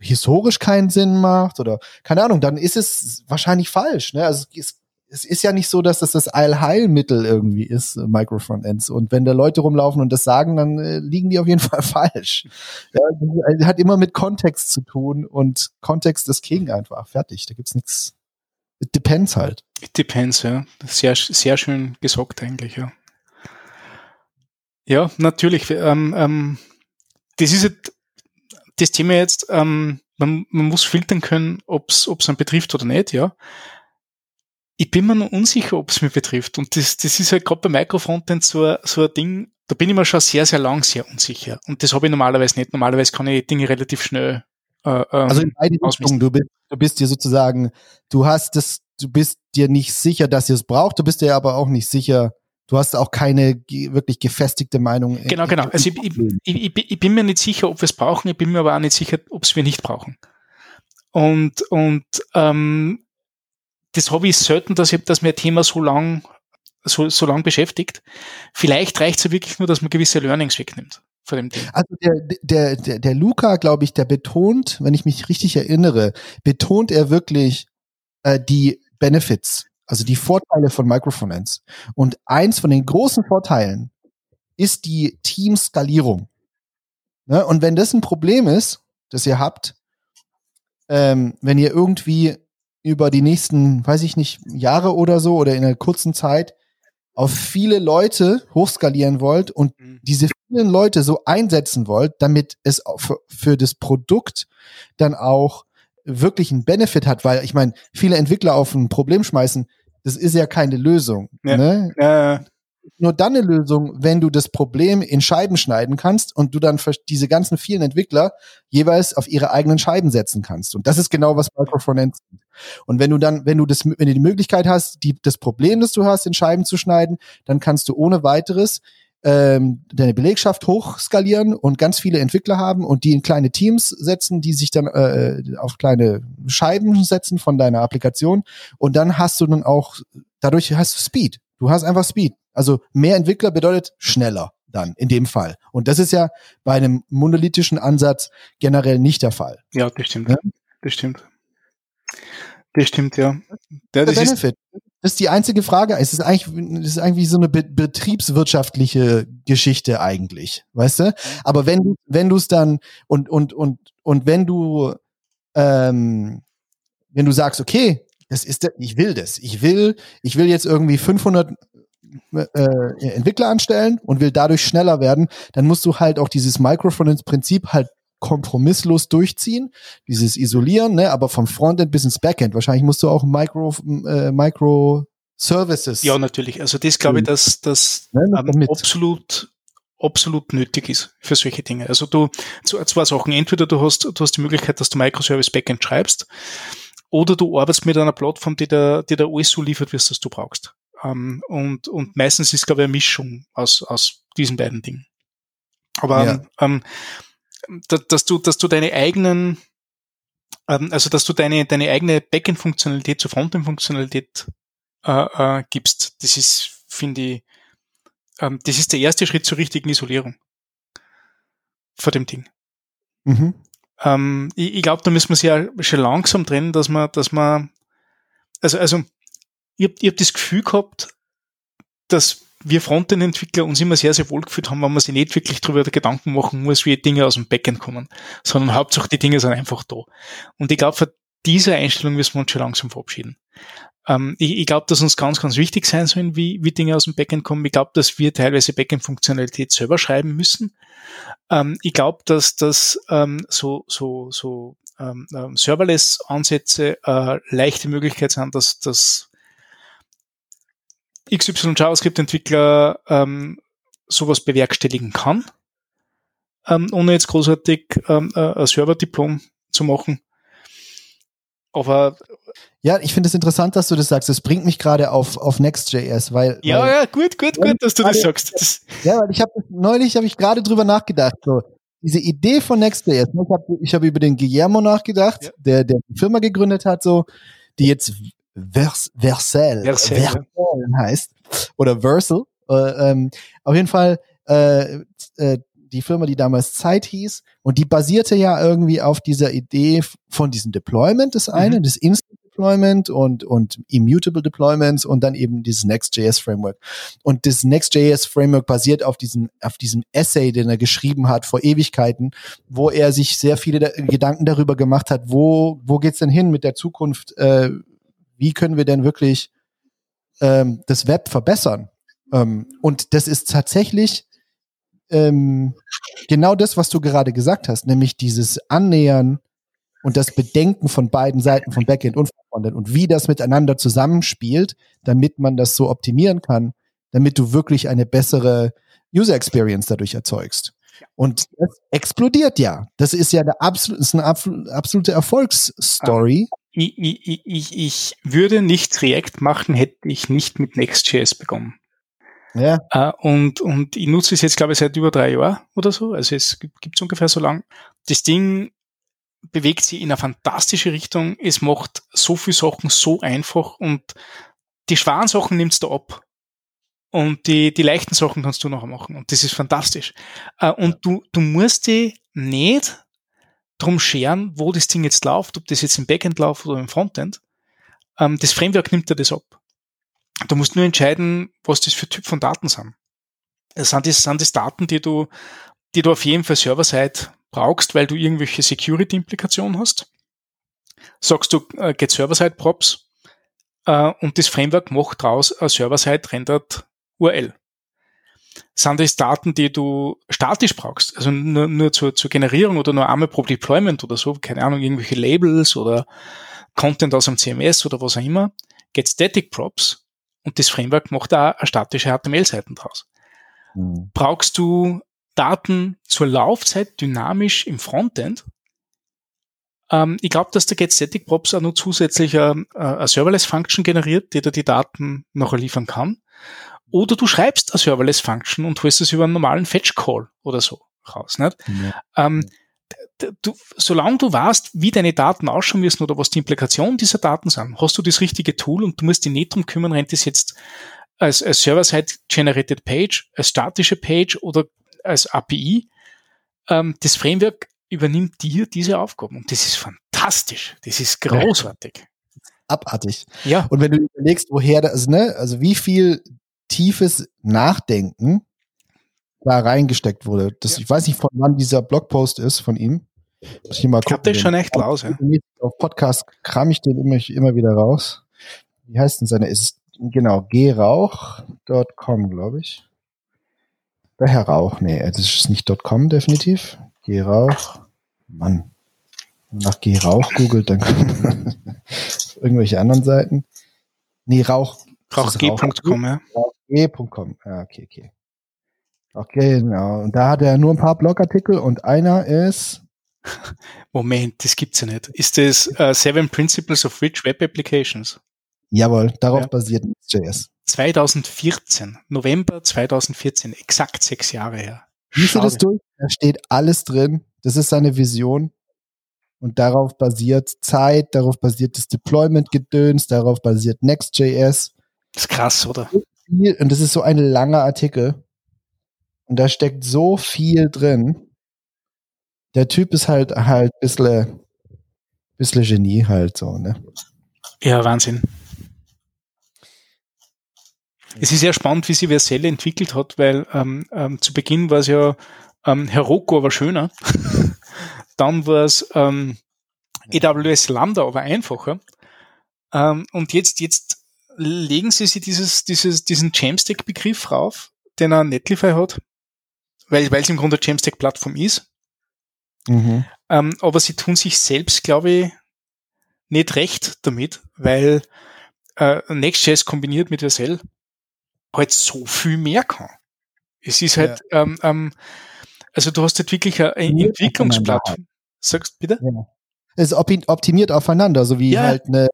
historisch keinen Sinn macht oder keine Ahnung, dann ist es wahrscheinlich falsch. Ne? Also es ist ja nicht so, dass das das Allheilmittel irgendwie ist, äh, Microfrontends. Und wenn da Leute rumlaufen und das sagen, dann äh, liegen die auf jeden Fall falsch. Ja, hat immer mit Kontext zu tun und Kontext ist King einfach. Fertig. Da gibt's nichts. It depends halt. It depends, ja. Sehr, sehr schön gesagt eigentlich, ja. Ja, natürlich. Ähm, ähm, das ist das Thema jetzt, ähm, man, man muss filtern können, ob es einen betrifft oder nicht, ja ich bin mir noch unsicher, ob es mich betrifft. Und das, das ist halt gerade bei Microfrontend so, so ein Ding, da bin ich mir schon sehr, sehr lang sehr unsicher. Und das habe ich normalerweise nicht. Normalerweise kann ich Dinge relativ schnell. Äh, ähm, also in beide Richtungen. Du bist, du bist dir sozusagen, du hast das, du bist dir nicht sicher, dass ihr es braucht. Du bist dir aber auch nicht sicher, du hast auch keine wirklich gefestigte Meinung. Genau, genau. Also ich, ich, ich, ich bin mir nicht sicher, ob wir es brauchen. Ich bin mir aber auch nicht sicher, ob es wir nicht brauchen. Und, und ähm, das habe ich selten, dass, ich, dass mir ein Thema so lang, so, so lang beschäftigt. Vielleicht reicht es ja wirklich nur, dass man gewisse Learnings wegnimmt. Also der, der, der, der Luca, glaube ich, der betont, wenn ich mich richtig erinnere, betont er wirklich äh, die Benefits, also die Vorteile von Microfinance. Und eins von den großen Vorteilen ist die Teamskalierung. Ne? Und wenn das ein Problem ist, das ihr habt, ähm, wenn ihr irgendwie über die nächsten, weiß ich nicht, Jahre oder so oder in einer kurzen Zeit auf viele Leute hochskalieren wollt und mhm. diese vielen Leute so einsetzen wollt, damit es für, für das Produkt dann auch wirklich einen Benefit hat, weil ich meine, viele Entwickler auf ein Problem schmeißen, das ist ja keine Lösung. Ja. Ne? Ja nur dann eine Lösung, wenn du das Problem in Scheiben schneiden kannst und du dann diese ganzen vielen Entwickler jeweils auf ihre eigenen Scheiben setzen kannst. Und das ist genau, was Microfrontends sind. Und wenn du dann, wenn du das, wenn du die Möglichkeit hast, die, das Problem, das du hast, in Scheiben zu schneiden, dann kannst du ohne weiteres ähm, deine Belegschaft hochskalieren und ganz viele Entwickler haben und die in kleine Teams setzen, die sich dann äh, auf kleine Scheiben setzen von deiner Applikation und dann hast du dann auch dadurch hast du Speed. Du hast einfach Speed. Also mehr Entwickler bedeutet schneller dann in dem Fall. Und das ist ja bei einem monolithischen Ansatz generell nicht der Fall. Ja, das stimmt. Ja? Das stimmt. Das stimmt, ja. ja das, Benefit. Ist das ist die einzige Frage. Es ist eigentlich, es ist eigentlich so eine be betriebswirtschaftliche Geschichte eigentlich, weißt du? Aber wenn du, wenn du es dann und und und und wenn du ähm, wenn du sagst, okay, das ist, ich will das, ich will, ich will jetzt irgendwie 500 äh, Entwickler anstellen und will dadurch schneller werden, dann musst du halt auch dieses Microfinance-Prinzip halt kompromisslos durchziehen, dieses Isolieren, ne, aber vom Frontend bis ins Backend. Wahrscheinlich musst du auch Micro, äh, Micro Services. Ja, natürlich. Also das glaube ich, dass das ähm, absolut absolut nötig ist für solche Dinge. Also du zwei Sachen. Entweder du hast du hast die Möglichkeit, dass du Microservice Backend schreibst, oder du arbeitest mit einer Plattform, die da die da alles so liefert, wie es du brauchst. Ähm, und, und meistens ist, glaube ich, eine Mischung aus, aus diesen beiden Dingen. Aber ja. ähm, dass du, dass du deine eigenen ähm, also dass du deine, deine eigene Backend-Funktionalität zur Frontend-Funktionalität äh, äh, gibst. Das ist, finde ich, ähm, das ist der erste Schritt zur richtigen Isolierung vor dem Ding. Mhm. Ähm, ich ich glaube, da müssen wir ja schon langsam trennen, dass man, dass man, also, also, ich habe hab das Gefühl gehabt, dass wir Frontend-Entwickler uns immer sehr, sehr wohl gefühlt haben, wenn man sich nicht wirklich darüber Gedanken machen muss, wie Dinge aus dem Backend kommen, sondern Hauptsache die Dinge sind einfach da. Und ich glaube, von dieser Einstellung müssen wir uns schon langsam verabschieden. Ähm, ich ich glaube, dass uns ganz, ganz wichtig sein sollen, wie, wie Dinge aus dem Backend kommen. Ich glaube, dass wir teilweise Backend-Funktionalität selber schreiben müssen. Ähm, ich glaube, dass das ähm, so, so, so ähm, ähm Serverless-Ansätze äh, leichte Möglichkeit sind, dass, dass XY JavaScript-Entwickler ähm, sowas bewerkstelligen kann, ähm, ohne jetzt großartig ähm, äh, ein Server-Diplom zu machen. Aber ja, ich finde es interessant, dass du das sagst. Das bringt mich gerade auf, auf Next.js, weil. Ja, weil, ja, gut, gut, gut, dass du das sagst. Das ja, weil ich habe neulich habe ich gerade drüber nachgedacht. So, diese Idee von Next.js. Ne, ich habe ich hab über den Guillermo nachgedacht, ja. der, der die Firma gegründet hat, so, die jetzt Vers, Vercel, Vercel ja. heißt. Oder Versal. Äh, ähm, auf jeden Fall äh, äh, die Firma, die damals Zeit hieß, und die basierte ja irgendwie auf dieser Idee von diesem Deployment, das eine, mhm. das Instant Deployment und, und Immutable Deployments und dann eben dieses Next.js Framework. Und das Next.js Framework basiert auf diesem, auf diesem Essay, den er geschrieben hat vor Ewigkeiten, wo er sich sehr viele da Gedanken darüber gemacht hat, wo, wo geht's denn hin mit der Zukunft, äh, wie können wir denn wirklich ähm, das Web verbessern? Ähm, und das ist tatsächlich ähm, genau das, was du gerade gesagt hast, nämlich dieses Annähern und das Bedenken von beiden Seiten, von Backend und von Frontend und wie das miteinander zusammenspielt, damit man das so optimieren kann, damit du wirklich eine bessere User Experience dadurch erzeugst. Und das explodiert ja. Das ist ja eine, absolut, ist eine absolute Erfolgsstory. Ich, ich, ich, ich würde nicht React machen, hätte ich nicht mit Next.js begonnen. Ja. Uh, und, und ich nutze es jetzt, glaube ich, seit über drei Jahren oder so. Also es gibt es ungefähr so lang. Das Ding bewegt sich in eine fantastische Richtung. Es macht so viele Sachen so einfach und die schweren Sachen nimmst du ab. Und die, die leichten Sachen kannst du noch machen. Und das ist fantastisch. Uh, und du, du musst die nicht drum scheren, wo das Ding jetzt läuft, ob das jetzt im Backend läuft oder im Frontend. Um, das Framework nimmt dir das ab. Du musst nur entscheiden, was das für Typ von Daten sind. Das sind das, sind das Daten, die du, die du auf jeden Fall server-side brauchst, weil du irgendwelche Security-Implikationen hast. Sagst du, äh, get server-side-props äh, und das Framework macht draus ein server-side rendered URL. Sind das Daten, die du statisch brauchst, also nur, nur zur, zur Generierung oder nur einmal pro Deployment oder so, keine Ahnung, irgendwelche Labels oder Content aus dem CMS oder was auch immer, get static props und das Framework macht da statische HTML-Seiten draus. Mhm. Brauchst du Daten zur Laufzeit dynamisch im Frontend? Ähm, ich glaube, dass der GetStaticProps auch noch zusätzlich äh, eine Serverless-Function generiert, die dir die Daten nachher liefern kann. Oder du schreibst eine Serverless-Function und holst es über einen normalen Fetch-Call oder so raus. Nicht? Ja. Ähm, du, solange du weißt, wie deine Daten ausschauen müssen oder was die Implikationen dieser Daten sind, hast du das richtige Tool und du musst dich nicht drum kümmern, rennt es jetzt als, als Server-Side-Generated Page, als statische Page oder als API. Ähm, das Framework übernimmt dir diese Aufgaben und das ist fantastisch. Das ist großartig. Abartig. Ja. Und wenn du überlegst, woher das, ne, also wie viel tiefes Nachdenken da reingesteckt wurde. Das, ja. Ich weiß nicht, von wann dieser Blogpost ist von ihm. Muss ich mal gucken. Ich hab den schon echt raus, ja. Auf Podcast kram ich den immer, immer wieder raus. Wie heißt denn seine? Ist genau grauch.com, glaube ich. Der Herr Rauch, nee, das ist nicht .com definitiv. Gerauch. Mann. Nach Gerauch googelt, dann kommen irgendwelche anderen Seiten. Nee, Rauch. Rauchg.com, ja. Rauchg.com. Ja, okay, okay. Okay, genau. Und da hat er nur ein paar Blogartikel und einer ist. Moment, das gibt's ja nicht. Ist das uh, Seven Principles of Rich Web Applications? Jawohl, darauf ja. basiert Next.js. 2014, November 2014, exakt sechs Jahre her. Liest du das durch? Da steht alles drin. Das ist seine Vision. Und darauf basiert Zeit, darauf basiert das Deployment-Gedöns, darauf basiert Next.js. Das ist krass, oder? Und das ist so ein langer Artikel. Und da steckt so viel drin. Der Typ ist halt halt bisschen, bisschen Genie halt so, ne? Ja, Wahnsinn. Es ist sehr spannend, wie sie Vercel entwickelt hat, weil ähm, ähm, zu Beginn war es ja ähm, Heroku aber schöner. Dann war es ähm, AWS Lambda aber einfacher. Ähm, und jetzt, jetzt legen sie sich dieses, dieses, diesen Jamstack-Begriff rauf, den er Netlify hat, weil, weil es im Grunde eine Jamstack-Plattform ist. Mhm. Ähm, aber sie tun sich selbst, glaube ich, nicht recht damit, weil äh, Next.js kombiniert mit Vercel halt so viel mehr kann. Es ist halt, ja. ähm, ähm, also du hast halt wirklich eine Entwicklungsplattform. Sagst bitte? Ja. Es ist optimiert aufeinander, so wie ja. halt eine,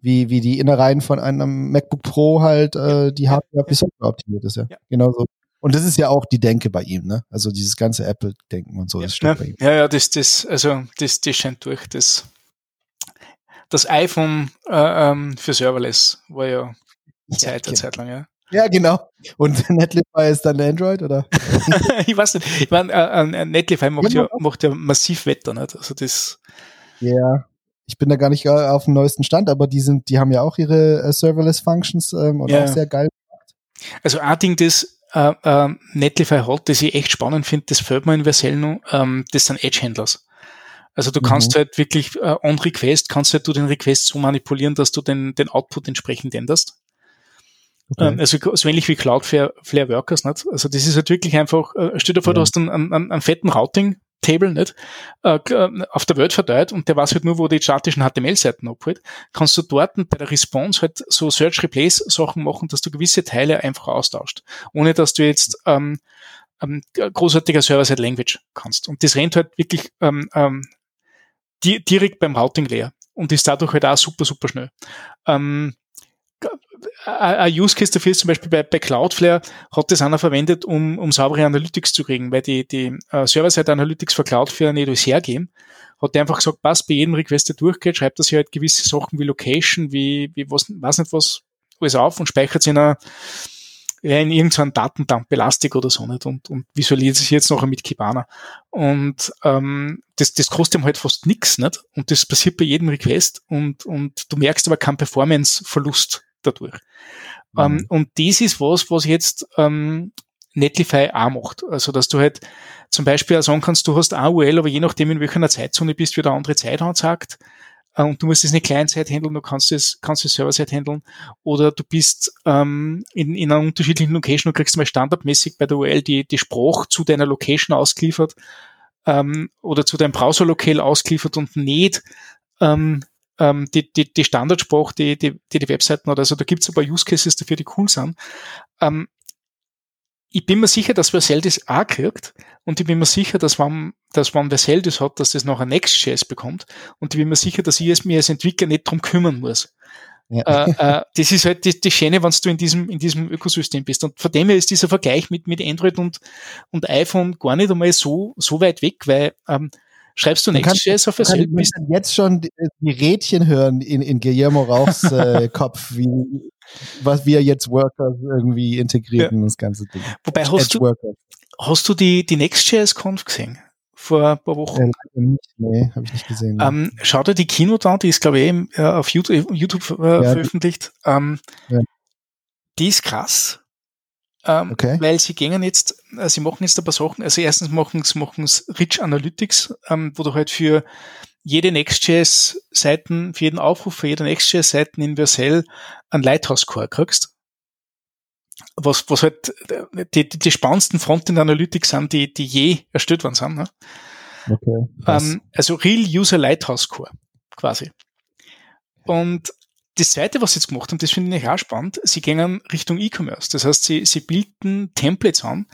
wie, wie die Innereien von einem MacBook Pro halt äh, die Hardware bis Software optimiert ist, ja. ja. Genauso. Und das ist ja auch die Denke bei ihm, ne? Also dieses ganze Apple-Denken und so, das ja, bei ihm. Ja, ja, das, das, also das, das scheint durch. Das, das iPhone äh, ähm, für Serverless war ja Zeit, eine genau. Zeit lang, ja. Ja, genau. Und Netlify ist dann Android, oder? ich weiß nicht. Ich meine, äh, äh, Netlify macht ja, macht ja massiv Wetter, nicht? Also das. Ja. Ich bin da gar nicht auf dem neuesten Stand, aber die sind, die haben ja auch ihre äh, Serverless Functions ähm, und ja. auch sehr geil gemacht. Also ein Ding, das äh, äh, Netlify hat, das ich echt spannend finde, das fällt mir in Vercel noch, ähm, das sind Edge-Handlers. Also du kannst mhm. halt wirklich äh, on Request, kannst halt du den Request so manipulieren, dass du den, den Output entsprechend änderst. Okay. Ähm, also so ähnlich wie Cloudflare Flare Workers, nicht? Also das ist halt wirklich einfach, äh, stell dir vor, ja. du hast einen, einen, einen fetten Routing Table nicht äh, äh, auf der Welt verteilt und der weiß halt nur, wo die statischen HTML-Seiten abholt, kannst du dort bei der Response halt so Search Replace Sachen machen, dass du gewisse Teile einfach austauscht, ohne dass du jetzt ähm, ähm, großartiger Server-Side Language kannst. Und das rennt halt wirklich ähm, ähm, di direkt beim Routing leer und ist dadurch halt auch super, super schnell. Ähm, ein Use Case dafür ist zum Beispiel bei, bei Cloudflare hat das einer verwendet, um, um saubere Analytics zu kriegen, weil die, die uh, Server-Side Analytics für Cloudflare nicht alles hergeben. Hat der einfach gesagt, passt bei jedem Request, der durchgeht, schreibt er sich halt gewisse Sachen wie Location, wie, wie was, weiß nicht was, alles auf und speichert es in einer, in irgendeinem Datendump Elastic oder so nicht und, und visualisiert sich jetzt noch mit Kibana. Und ähm, das, das kostet ihm halt fast nix nicht? Und das passiert bei jedem Request und, und du merkst aber keinen Performance-Verlust dadurch. Mhm. Ähm, und das ist was, was jetzt ähm, Netlify auch macht. Also, dass du halt zum Beispiel auch sagen kannst, du hast AUL, aber je nachdem, in welcher Zeitzone bist, wird eine andere Zeit anzeigt. Äh, und du musst es nicht Client-Side handeln, du kannst es, kannst es Server-Side handeln. Oder du bist ähm, in, in einer unterschiedlichen Location, du kriegst mal standardmäßig bei der UL die, die Sprache zu deiner Location ausgeliefert ähm, oder zu deinem Browser-Lokal ausgeliefert und nicht ähm, ähm, die, die, die Standardsprache, die, die, die die Webseiten hat. Also da gibt es ein paar Use Cases dafür, die cool sind. Ähm, ich bin mir sicher, dass Vercel das auch kriegt und ich bin mir sicher, dass wenn, dass wenn Vercel das hat, dass das nachher Next.js bekommt und ich bin mir sicher, dass ich es mir als Entwickler nicht drum kümmern muss. Ja. Äh, äh, das ist halt die, die Schöne, wenn du in diesem, in diesem Ökosystem bist. Und von dem her ist dieser Vergleich mit, mit Android und, und iPhone gar nicht einmal so, so weit weg, weil ähm, Schreibst du Next.js auf Vercel? Ich kann jetzt schon die, die Rädchen hören in, in Guillermo Rauchs äh, Kopf, wie, was wir jetzt Workers irgendwie integriert ja. in das ganze Ding. Wobei hast du, hast du die, die Next.js-Conf gesehen? Vor ein paar Wochen? Ja, nicht, nee, habe ich nicht gesehen. Ähm, schau dir die Keynote an, die ist, glaube ich, eben, äh, auf YouTube, YouTube äh, ja, veröffentlicht. Ähm, ja. Die ist krass. Ähm, okay. Weil sie gehen jetzt, äh, sie machen jetzt ein paar Sachen. Also erstens machen sie machen Rich Analytics, ähm, wo du halt für jede Next.js-Seiten, für jeden Aufruf für jede Next.js-Seiten in Vercel einen Lighthouse-Core kriegst. Was, was halt äh, die, die, die spannendsten Frontend Analytics sind, die, die je erstellt worden sind. Ne? Okay, ähm, also Real User Lighthouse Core, quasi. Und das zweite, was sie jetzt gemacht haben, das finde ich auch spannend, sie gehen Richtung E-Commerce. Das heißt, sie, sie bilden Templates an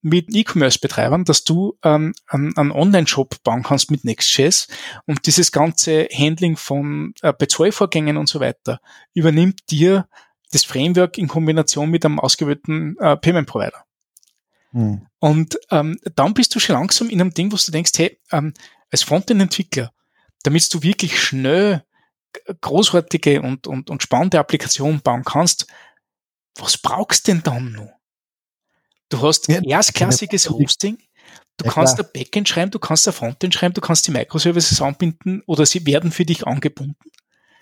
mit E-Commerce-Betreibern, dass du ähm, einen, Online-Shop bauen kannst mit Next.js und dieses ganze Handling von äh, Bezahlvorgängen und so weiter übernimmt dir das Framework in Kombination mit einem ausgewählten äh, Payment-Provider. Hm. Und ähm, dann bist du schon langsam in einem Ding, wo du denkst, hey, ähm, als Frontend-Entwickler, damit du wirklich schnell großartige und, und, und spannende Applikationen bauen kannst, was brauchst denn dann noch? Du hast ja, erstklassiges Hosting, du ja, kannst klar. ein Backend schreiben, du kannst ein Frontend schreiben, du kannst die Microservices anbinden oder sie werden für dich angebunden.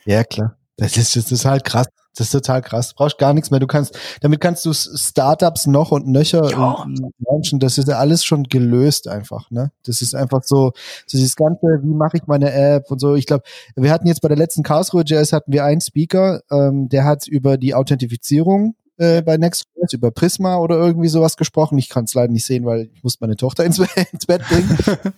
Ja, klar. Das ist, das ist halt krass. Das ist total krass. Du brauchst gar nichts mehr. Du kannst, damit kannst du Startups noch und nöcher ja. launchen. Das ist ja alles schon gelöst einfach, ne? Das ist einfach so, so dieses ganze, wie mache ich meine App und so. Ich glaube, wir hatten jetzt bei der letzten Karlsruhe Jazz hatten wir einen Speaker, ähm, der hat über die Authentifizierung äh, bei Next.js über Prisma oder irgendwie sowas gesprochen. Ich kann es leider nicht sehen, weil ich muss meine Tochter ins, ins Bett bringen.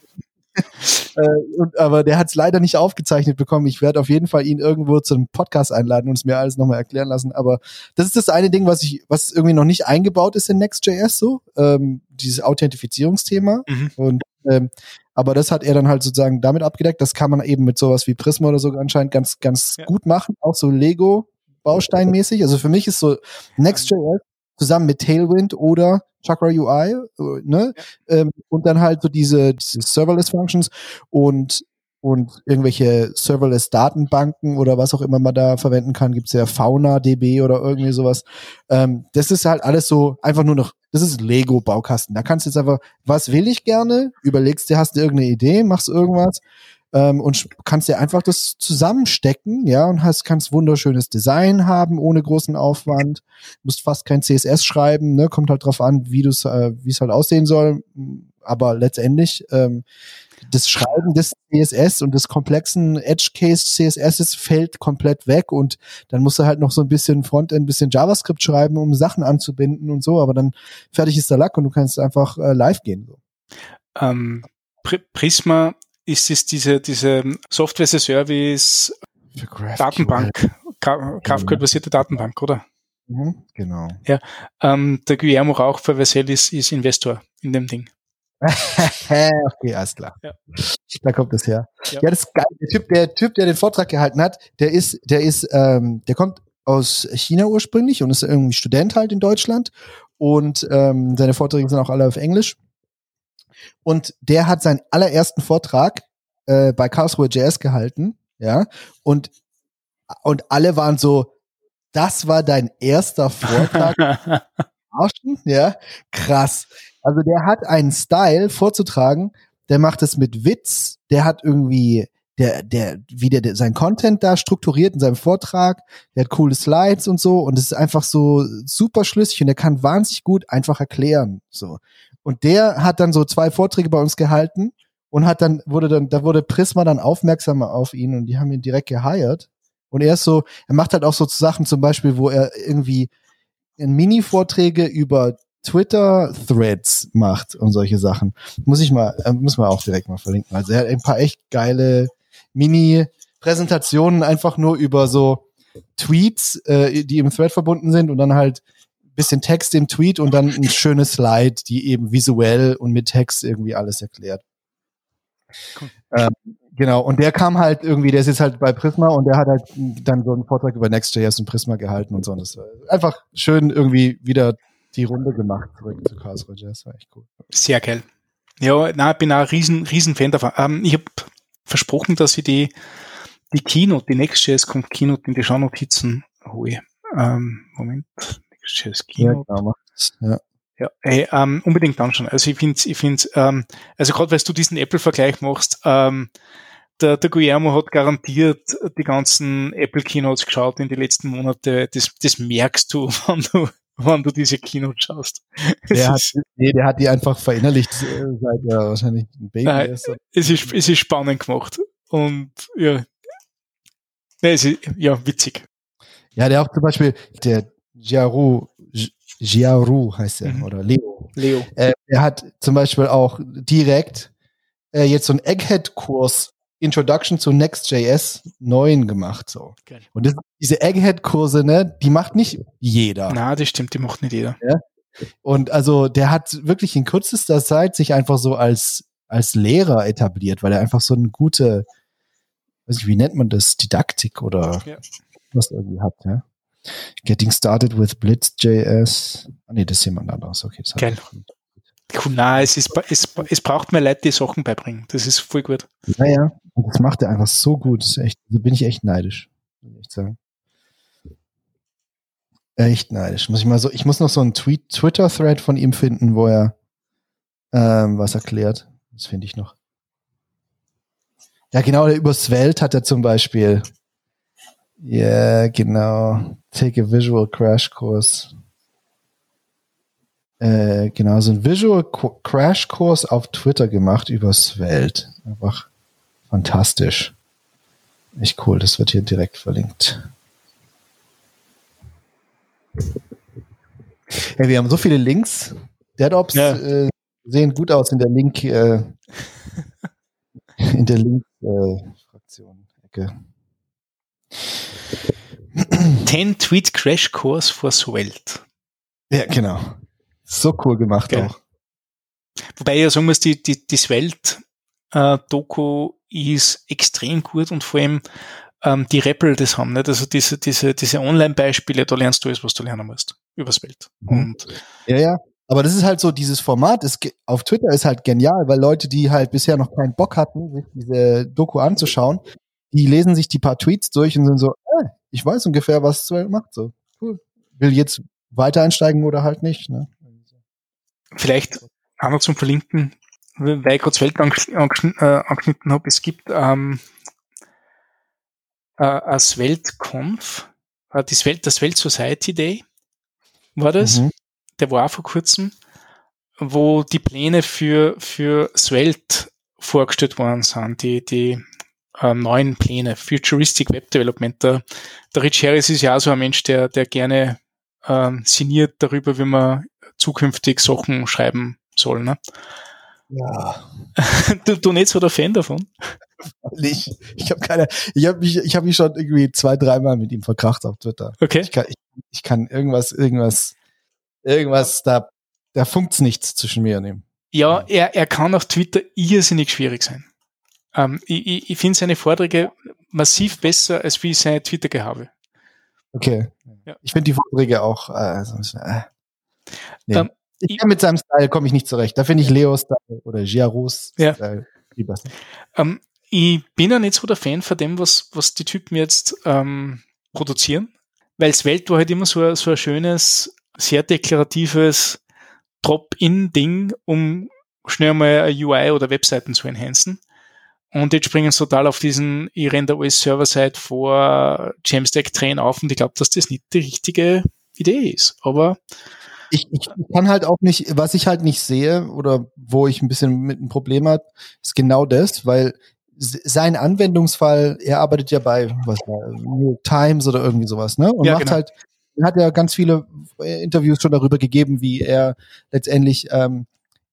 äh, und, aber der hat es leider nicht aufgezeichnet bekommen. Ich werde auf jeden Fall ihn irgendwo zum Podcast einladen und es mir alles nochmal erklären lassen. Aber das ist das eine Ding, was ich, was irgendwie noch nicht eingebaut ist in Next.js so, ähm, dieses Authentifizierungsthema. Mhm. Und ähm, aber das hat er dann halt sozusagen damit abgedeckt. Das kann man eben mit sowas wie Prisma oder so anscheinend ganz, ganz ja. gut machen. Auch so Lego Bausteinmäßig. Also für mich ist so Next.js zusammen mit Tailwind oder Chakra UI, ne? Ja. Ähm, und dann halt so diese, diese Serverless Functions und und irgendwelche Serverless Datenbanken oder was auch immer man da verwenden kann, gibt's ja Fauna DB oder irgendwie sowas. Ähm, das ist halt alles so einfach nur noch, das ist Lego Baukasten. Da kannst du jetzt einfach, was will ich gerne? Überlegst dir, hast du irgendeine Idee, machst irgendwas ähm, und kannst dir einfach das zusammenstecken, ja, und hast kannst wunderschönes Design haben ohne großen Aufwand, musst fast kein CSS schreiben, ne, kommt halt drauf an, wie du es, äh, halt aussehen soll, aber letztendlich ähm, das Schreiben des CSS und des komplexen Edge Case CSS fällt komplett weg und dann musst du halt noch so ein bisschen Frontend, ein bisschen JavaScript schreiben, um Sachen anzubinden und so, aber dann fertig ist der Lack und du kannst einfach äh, live gehen. So. Ähm, Prisma ist es diese, diese Software as a Service Datenbank, Kafka-basierte Datenbank, oder? Mhm, genau. Ja, ähm, der Guillermo Rauch für Versell ist, ist Investor in dem Ding. okay, alles klar. Ja. Da kommt es her. Ja. ja, das ist geil. Der Typ, der Typ, der den Vortrag gehalten hat, der ist, der ist, ähm, der kommt aus China ursprünglich und ist irgendwie Student halt in Deutschland. Und ähm, seine Vorträge sind auch alle auf Englisch. Und der hat seinen allerersten Vortrag äh, bei Karlsruhe Jazz gehalten, ja, und, und alle waren so, das war dein erster Vortrag. Arschen, ja, krass. Also der hat einen Style vorzutragen, der macht es mit Witz, der hat irgendwie der, der, wie der, der sein Content da strukturiert in seinem Vortrag, der hat coole Slides und so und es ist einfach so super schlüssig und der kann wahnsinnig gut einfach erklären, so. Und der hat dann so zwei Vorträge bei uns gehalten und hat dann, wurde dann, da wurde Prisma dann aufmerksamer auf ihn und die haben ihn direkt geheiert. Und er ist so, er macht halt auch so Sachen zum Beispiel, wo er irgendwie Mini-Vorträge über Twitter-Threads macht und solche Sachen. Muss ich mal, äh, muss man auch direkt mal verlinken. Also er hat ein paar echt geile Mini-Präsentationen einfach nur über so Tweets, äh, die im Thread verbunden sind und dann halt bisschen Text im Tweet und dann ein schönes Slide, die eben visuell und mit Text irgendwie alles erklärt. Cool. Ähm, genau, und der kam halt irgendwie, der ist jetzt halt bei Prisma und der hat halt dann so einen Vortrag über Next.js und Prisma gehalten und so. Und das war einfach schön irgendwie wieder die Runde gemacht zurück zu Karlsruhe Jazz, war echt cool. Sehr geil. Ja, na, ich bin auch ein riesen, riesen Fan davon. Ähm, ich habe versprochen, dass ich die, die Keynote, die Next.js kommt Keynote in die Schaunotizen hole. Ähm, Moment, Schönes Kino. Ja, genau. ja. Ja, ey, ähm, unbedingt anschauen. Also ich finde, ich finde, ähm, also gerade weil du diesen Apple-Vergleich machst, ähm, der, der Guillermo hat garantiert die ganzen Apple Keynotes geschaut in den letzten Monate. Das, das merkst du, wenn du, wenn du diese Keynote schaust. Der hat, nee, der hat die einfach verinnerlicht, äh, seit er wahrscheinlich ein Baby Nein, ist. Es ist, es ist spannend gemacht. Und ja, nee, es ist, ja, witzig. Ja, der auch zum Beispiel, der Jiaru, Jiaru heißt er, mhm. oder Leo. Leo. Äh, er hat zum Beispiel auch direkt äh, jetzt so einen Egghead-Kurs Introduction to Next.js 9 gemacht. So. Okay. Und das, diese Egghead-Kurse, ne, die macht nicht jeder. Na, das stimmt, die macht nicht jeder. Ja? Und also der hat wirklich in kürzester Zeit sich einfach so als, als Lehrer etabliert, weil er einfach so eine gute, weiß ich, wie nennt man das, Didaktik oder ja. was irgendwie hat, ja. Getting started with Blitz.js. Ah, nee, das ist jemand anderes. Okay, das Geil. Cool, nein, es, ist, es, es braucht mehr Leute, die Sachen beibringen. Das ist voll gut. Naja, das macht er einfach so gut. Das echt, da bin ich echt neidisch, muss ich echt sagen. Echt neidisch. Muss ich mal so, ich muss noch so einen Tweet, Twitter-Thread von ihm finden, wo er ähm, was erklärt. Das finde ich noch. Ja, genau, über Svelte hat er zum Beispiel. Ja, yeah, genau. Take a Visual Crash Course. Äh, genau, so ein Visual Crash Course auf Twitter gemacht über Svelte. Einfach fantastisch. Echt cool, das wird hier direkt verlinkt. Hey, wir haben so viele Links. DevOps ja. äh, sehen gut aus in der Link, äh, in der Link-Fraktion-Ecke. Äh, 10-Tweet Crash Course for Svelte. Ja, genau. So cool gemacht Geil. auch. Wobei ja sagen muss, die, die, die Svelte-Doku äh, ist extrem gut und vor allem ähm, die Rappel das haben. Nicht? Also diese, diese, diese Online-Beispiele, da lernst du alles, was du lernen musst. Über Welt. Mhm. Und ja, ja. Aber das ist halt so, dieses Format ist, auf Twitter ist halt genial, weil Leute, die halt bisher noch keinen Bock hatten, sich diese Doku anzuschauen, die lesen sich die paar Tweets durch und sind so, ich weiß ungefähr, was Svelte macht. So, cool. Will jetzt weiter einsteigen oder halt nicht. Ne? Vielleicht auch noch zum Verlinken, weil ich gerade Svelte angeschnitten, äh, angeschnitten habe. Es gibt ähm, äh, ein Svelte-Conf, äh, das Svelte, das Svelte Society Day war das. Mhm. Der war auch vor kurzem, wo die Pläne für, für Svelte vorgestellt worden sind, die, die äh, neuen Pläne, Futuristic Web Development. Der, der Rich Harris ist ja auch so ein Mensch, der, der gerne ähm, sinniert darüber, wie man zukünftig Sachen schreiben soll. Ne? Ja. du, du nicht so der Fan davon? Ich, ich habe keine, ich habe mich, ich habe mich schon irgendwie zwei, dreimal mit ihm verkracht auf Twitter. Okay. Ich kann, ich, ich kann irgendwas, irgendwas, irgendwas, da, da funkt's nichts zwischen mir und ihm. Ja, er, er kann auf Twitter irrsinnig schwierig sein. Ähm, ich ich, ich finde seine Vorträge massiv besser als wie sein Twitter-Gehabe. Okay. Ja. Ich finde die Vorträge auch, äh, also, äh, nee. um, ähm, ich, mit seinem Style komme ich nicht zurecht. Da finde ich Leos Style oder Giaros ja. Style viel besser. Um, ähm, ich bin ja nicht so der Fan von dem, was, was die Typen jetzt ähm, produzieren, weil es Welt war halt immer so, so ein schönes, sehr deklaratives Drop-in-Ding, um schnell mal eine UI oder Webseiten zu enhancen. Und jetzt springen sie total auf diesen, ich renne da alles Server-Side vor Jamstack-Train auf und ich glaube, dass das nicht die richtige Idee ist. Aber ich, ich kann halt auch nicht, was ich halt nicht sehe oder wo ich ein bisschen mit einem Problem habe, ist genau das, weil sein Anwendungsfall, er arbeitet ja bei was New York Times oder irgendwie sowas, ne? Und ja, macht genau. halt, er hat ja ganz viele äh, Interviews schon darüber gegeben, wie er letztendlich ähm,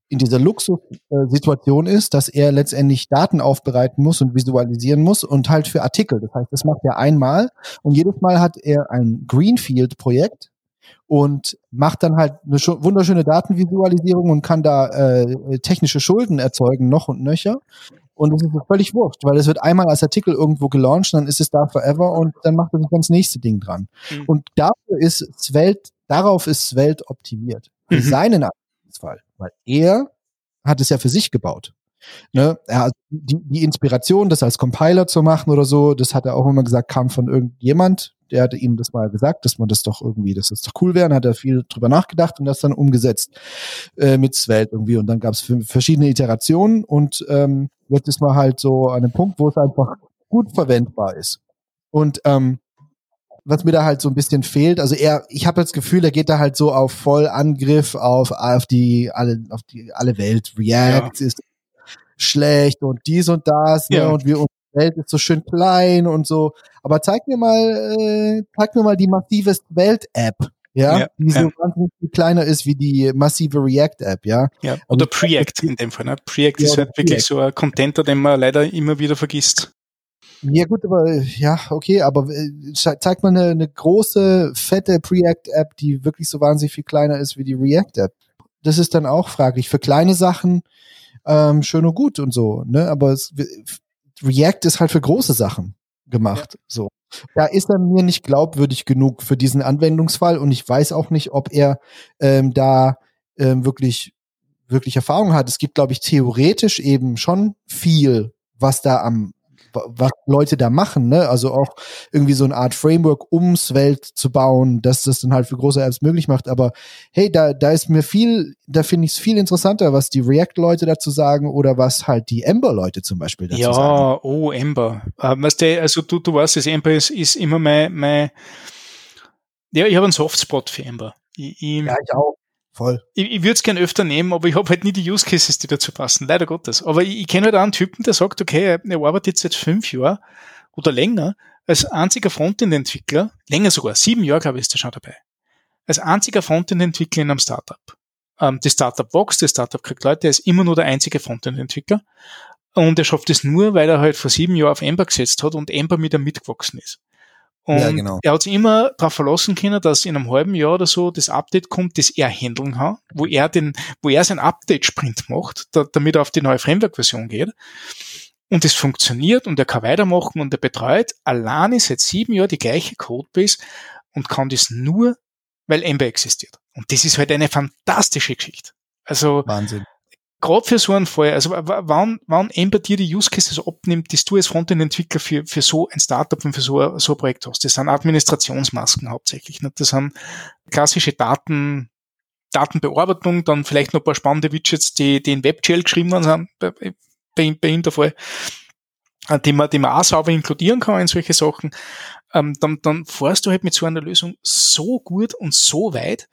in dieser Luxussituation ist, dass er letztendlich Daten aufbereiten muss und visualisieren muss und halt für Artikel. Das heißt, das macht er einmal und jedes Mal hat er ein Greenfield-Projekt und macht dann halt eine wunderschöne Datenvisualisierung und kann da äh, technische Schulden erzeugen, noch und nöcher. Und das ist völlig wurscht, weil es wird einmal als Artikel irgendwo gelauncht, dann ist es da forever und dann macht er sich ganz nächste Ding dran. Mhm. Und dafür ist Svelte, darauf ist Svelte optimiert. Für mhm. seinen Fall. Weil er hat es ja für sich gebaut. Ne? Er, die, die Inspiration, das als Compiler zu machen oder so, das hat er auch immer gesagt, kam von irgendjemand, der hatte ihm das mal gesagt, dass man das doch irgendwie, dass das doch cool wäre, und hat er viel drüber nachgedacht und das dann umgesetzt äh, mit Svelte irgendwie. Und dann gab es verschiedene Iterationen und ähm, jetzt ist man halt so an einem Punkt, wo es einfach gut verwendbar ist. Und ähm, was mir da halt so ein bisschen fehlt, also er, ich habe das Gefühl, er geht da halt so auf Vollangriff auf auf die alle auf die alle Welt. React ja. ist schlecht und dies und das, ne, ja. und wir unsere Welt ist so schön klein und so. Aber zeig mir mal, äh, zeig mir mal die massive Welt-App ja, ja die so wahnsinnig viel kleiner ist wie die massive React-App, ja. Ja, oder Preact in dem Fall, ne? Preact ist halt wirklich so ein Contenter, den man leider immer wieder vergisst. Ja gut, aber ja, okay, aber äh, zeigt mal eine, eine große, fette Preact-App, die wirklich so wahnsinnig viel kleiner ist wie die React-App. Das ist dann auch fraglich. Für kleine Sachen ähm, schön und gut und so, ne? Aber es, React ist halt für große Sachen gemacht. Ja. So. Da ist er mir nicht glaubwürdig genug für diesen Anwendungsfall und ich weiß auch nicht, ob er ähm, da ähm, wirklich wirklich Erfahrung hat. Es gibt, glaube ich, theoretisch eben schon viel, was da am was Leute da machen, ne? Also auch irgendwie so eine Art Framework ums Welt zu bauen, dass das dann halt für große Apps möglich macht. Aber hey, da, da ist mir viel, da finde ich es viel interessanter, was die React-Leute dazu sagen oder was halt die Ember-Leute zum Beispiel dazu ja, sagen. Ja, oh, Ember. Äh, weißt du, also du, du weißt, das Ember ist, ist immer mein, mein ja, ich habe einen Softspot für Ember. Ich, ich, ja, ich auch. Voll. Ich, ich würde es gern öfter nehmen, aber ich habe halt nie die Use Cases, die dazu passen. Leider Gottes. Aber ich, ich kenne halt auch einen Typen, der sagt, okay, er arbeitet jetzt seit fünf Jahren oder länger als einziger Frontend-Entwickler, länger sogar, sieben Jahre, glaube ich, ist er schon dabei. Als einziger Frontend-Entwickler in einem Startup. Ähm, das Startup wächst, das Startup kriegt Leute, er ist immer nur der einzige Frontend-Entwickler. Und er schafft es nur, weil er halt vor sieben Jahren auf Ember gesetzt hat und Ember mit ihm mitgewachsen ist. Und ja, genau. er hat sich immer darauf verlassen können, dass in einem halben Jahr oder so das Update kommt, das er handeln kann, wo er den, wo er sein Update-Sprint macht, da, damit er auf die neue Framework-Version geht. Und es funktioniert und er kann weitermachen und er betreut alleine seit sieben Jahren die gleiche Codebase und kann das nur, weil Ember existiert. Und das ist halt eine fantastische Geschichte. Also, Wahnsinn gerade für so einen Fall, also wann, wann Ember dir die Use Cases abnimmt, die du als Frontend-Entwickler für, für so ein Startup und für so, so ein Projekt hast. Das sind Administrationsmasken hauptsächlich. Nicht? Das sind klassische Daten, Datenbearbeitung, dann vielleicht noch ein paar spannende Widgets, die, die in WebGL geschrieben worden sind, bei, bei, bei ihm der Fall, äh, die man, die man auch sauber inkludieren kann in solche Sachen. Ähm, dann, dann fährst du halt mit so einer Lösung so gut und so weit,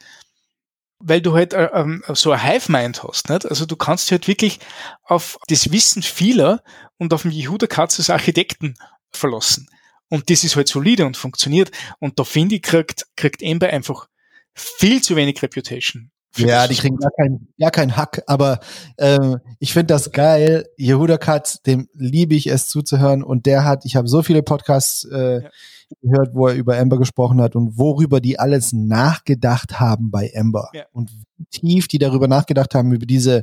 weil du halt äh, ähm, so ein Hive-Mind hast. Nicht? Also du kannst halt wirklich auf das Wissen vieler und auf den Yehuda Katz als Architekten verlassen. Und das ist halt solide und funktioniert. Und da finde ich, kriegt, kriegt Ember einfach viel zu wenig Reputation. Ja, die kriegen gar keinen gar kein Hack, aber ähm, ich finde das geil. Yehuda Katz, dem liebe ich es zuzuhören und der hat, ich habe so viele Podcasts äh, ja gehört, wo er über Ember gesprochen hat und worüber die alles nachgedacht haben bei Ember. Ja. Und wie tief die darüber nachgedacht haben, über diese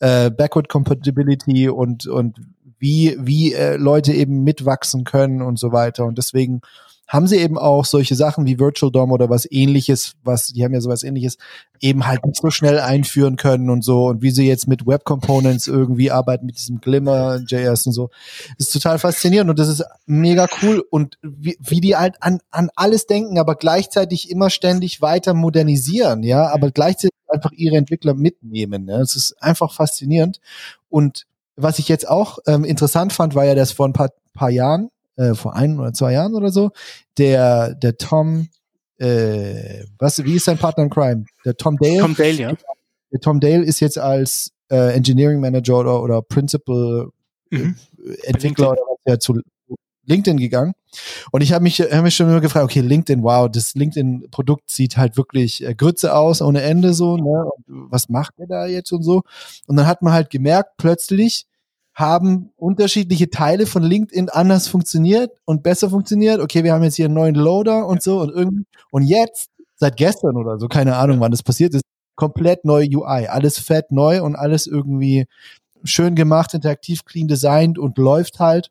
äh, Backward Compatibility und, und wie, wie äh, Leute eben mitwachsen können und so weiter. Und deswegen haben sie eben auch solche Sachen wie Virtual DOM oder was ähnliches, was, die haben ja sowas ähnliches, eben halt nicht so schnell einführen können und so. Und wie sie jetzt mit Web Components irgendwie arbeiten, mit diesem Glimmer, JS und so. Das ist total faszinierend und das ist mega cool. Und wie, wie die halt an, an alles denken, aber gleichzeitig immer ständig weiter modernisieren, ja, aber gleichzeitig einfach ihre Entwickler mitnehmen. Ja. Das ist einfach faszinierend. Und was ich jetzt auch ähm, interessant fand, war ja, dass vor ein paar, paar Jahren äh, vor ein oder zwei Jahren oder so, der, der Tom, äh, was, wie ist sein Partner in Crime? Der Tom Dale. Tom Dale, ja. Der Tom Dale ist jetzt als äh, Engineering Manager oder, oder Principal mhm. Entwickler oder was ja zu LinkedIn gegangen. Und ich habe mich, hab mich schon immer gefragt, okay, LinkedIn, wow, das LinkedIn-Produkt sieht halt wirklich äh, Grütze aus, ohne Ende so, ne? Und was macht er da jetzt und so? Und dann hat man halt gemerkt, plötzlich, haben unterschiedliche Teile von LinkedIn anders funktioniert und besser funktioniert. Okay, wir haben jetzt hier einen neuen Loader und so und irgendwie. Und jetzt, seit gestern oder so, keine Ahnung, wann das passiert ist, komplett neue UI. Alles fett neu und alles irgendwie schön gemacht, interaktiv, clean designed und läuft halt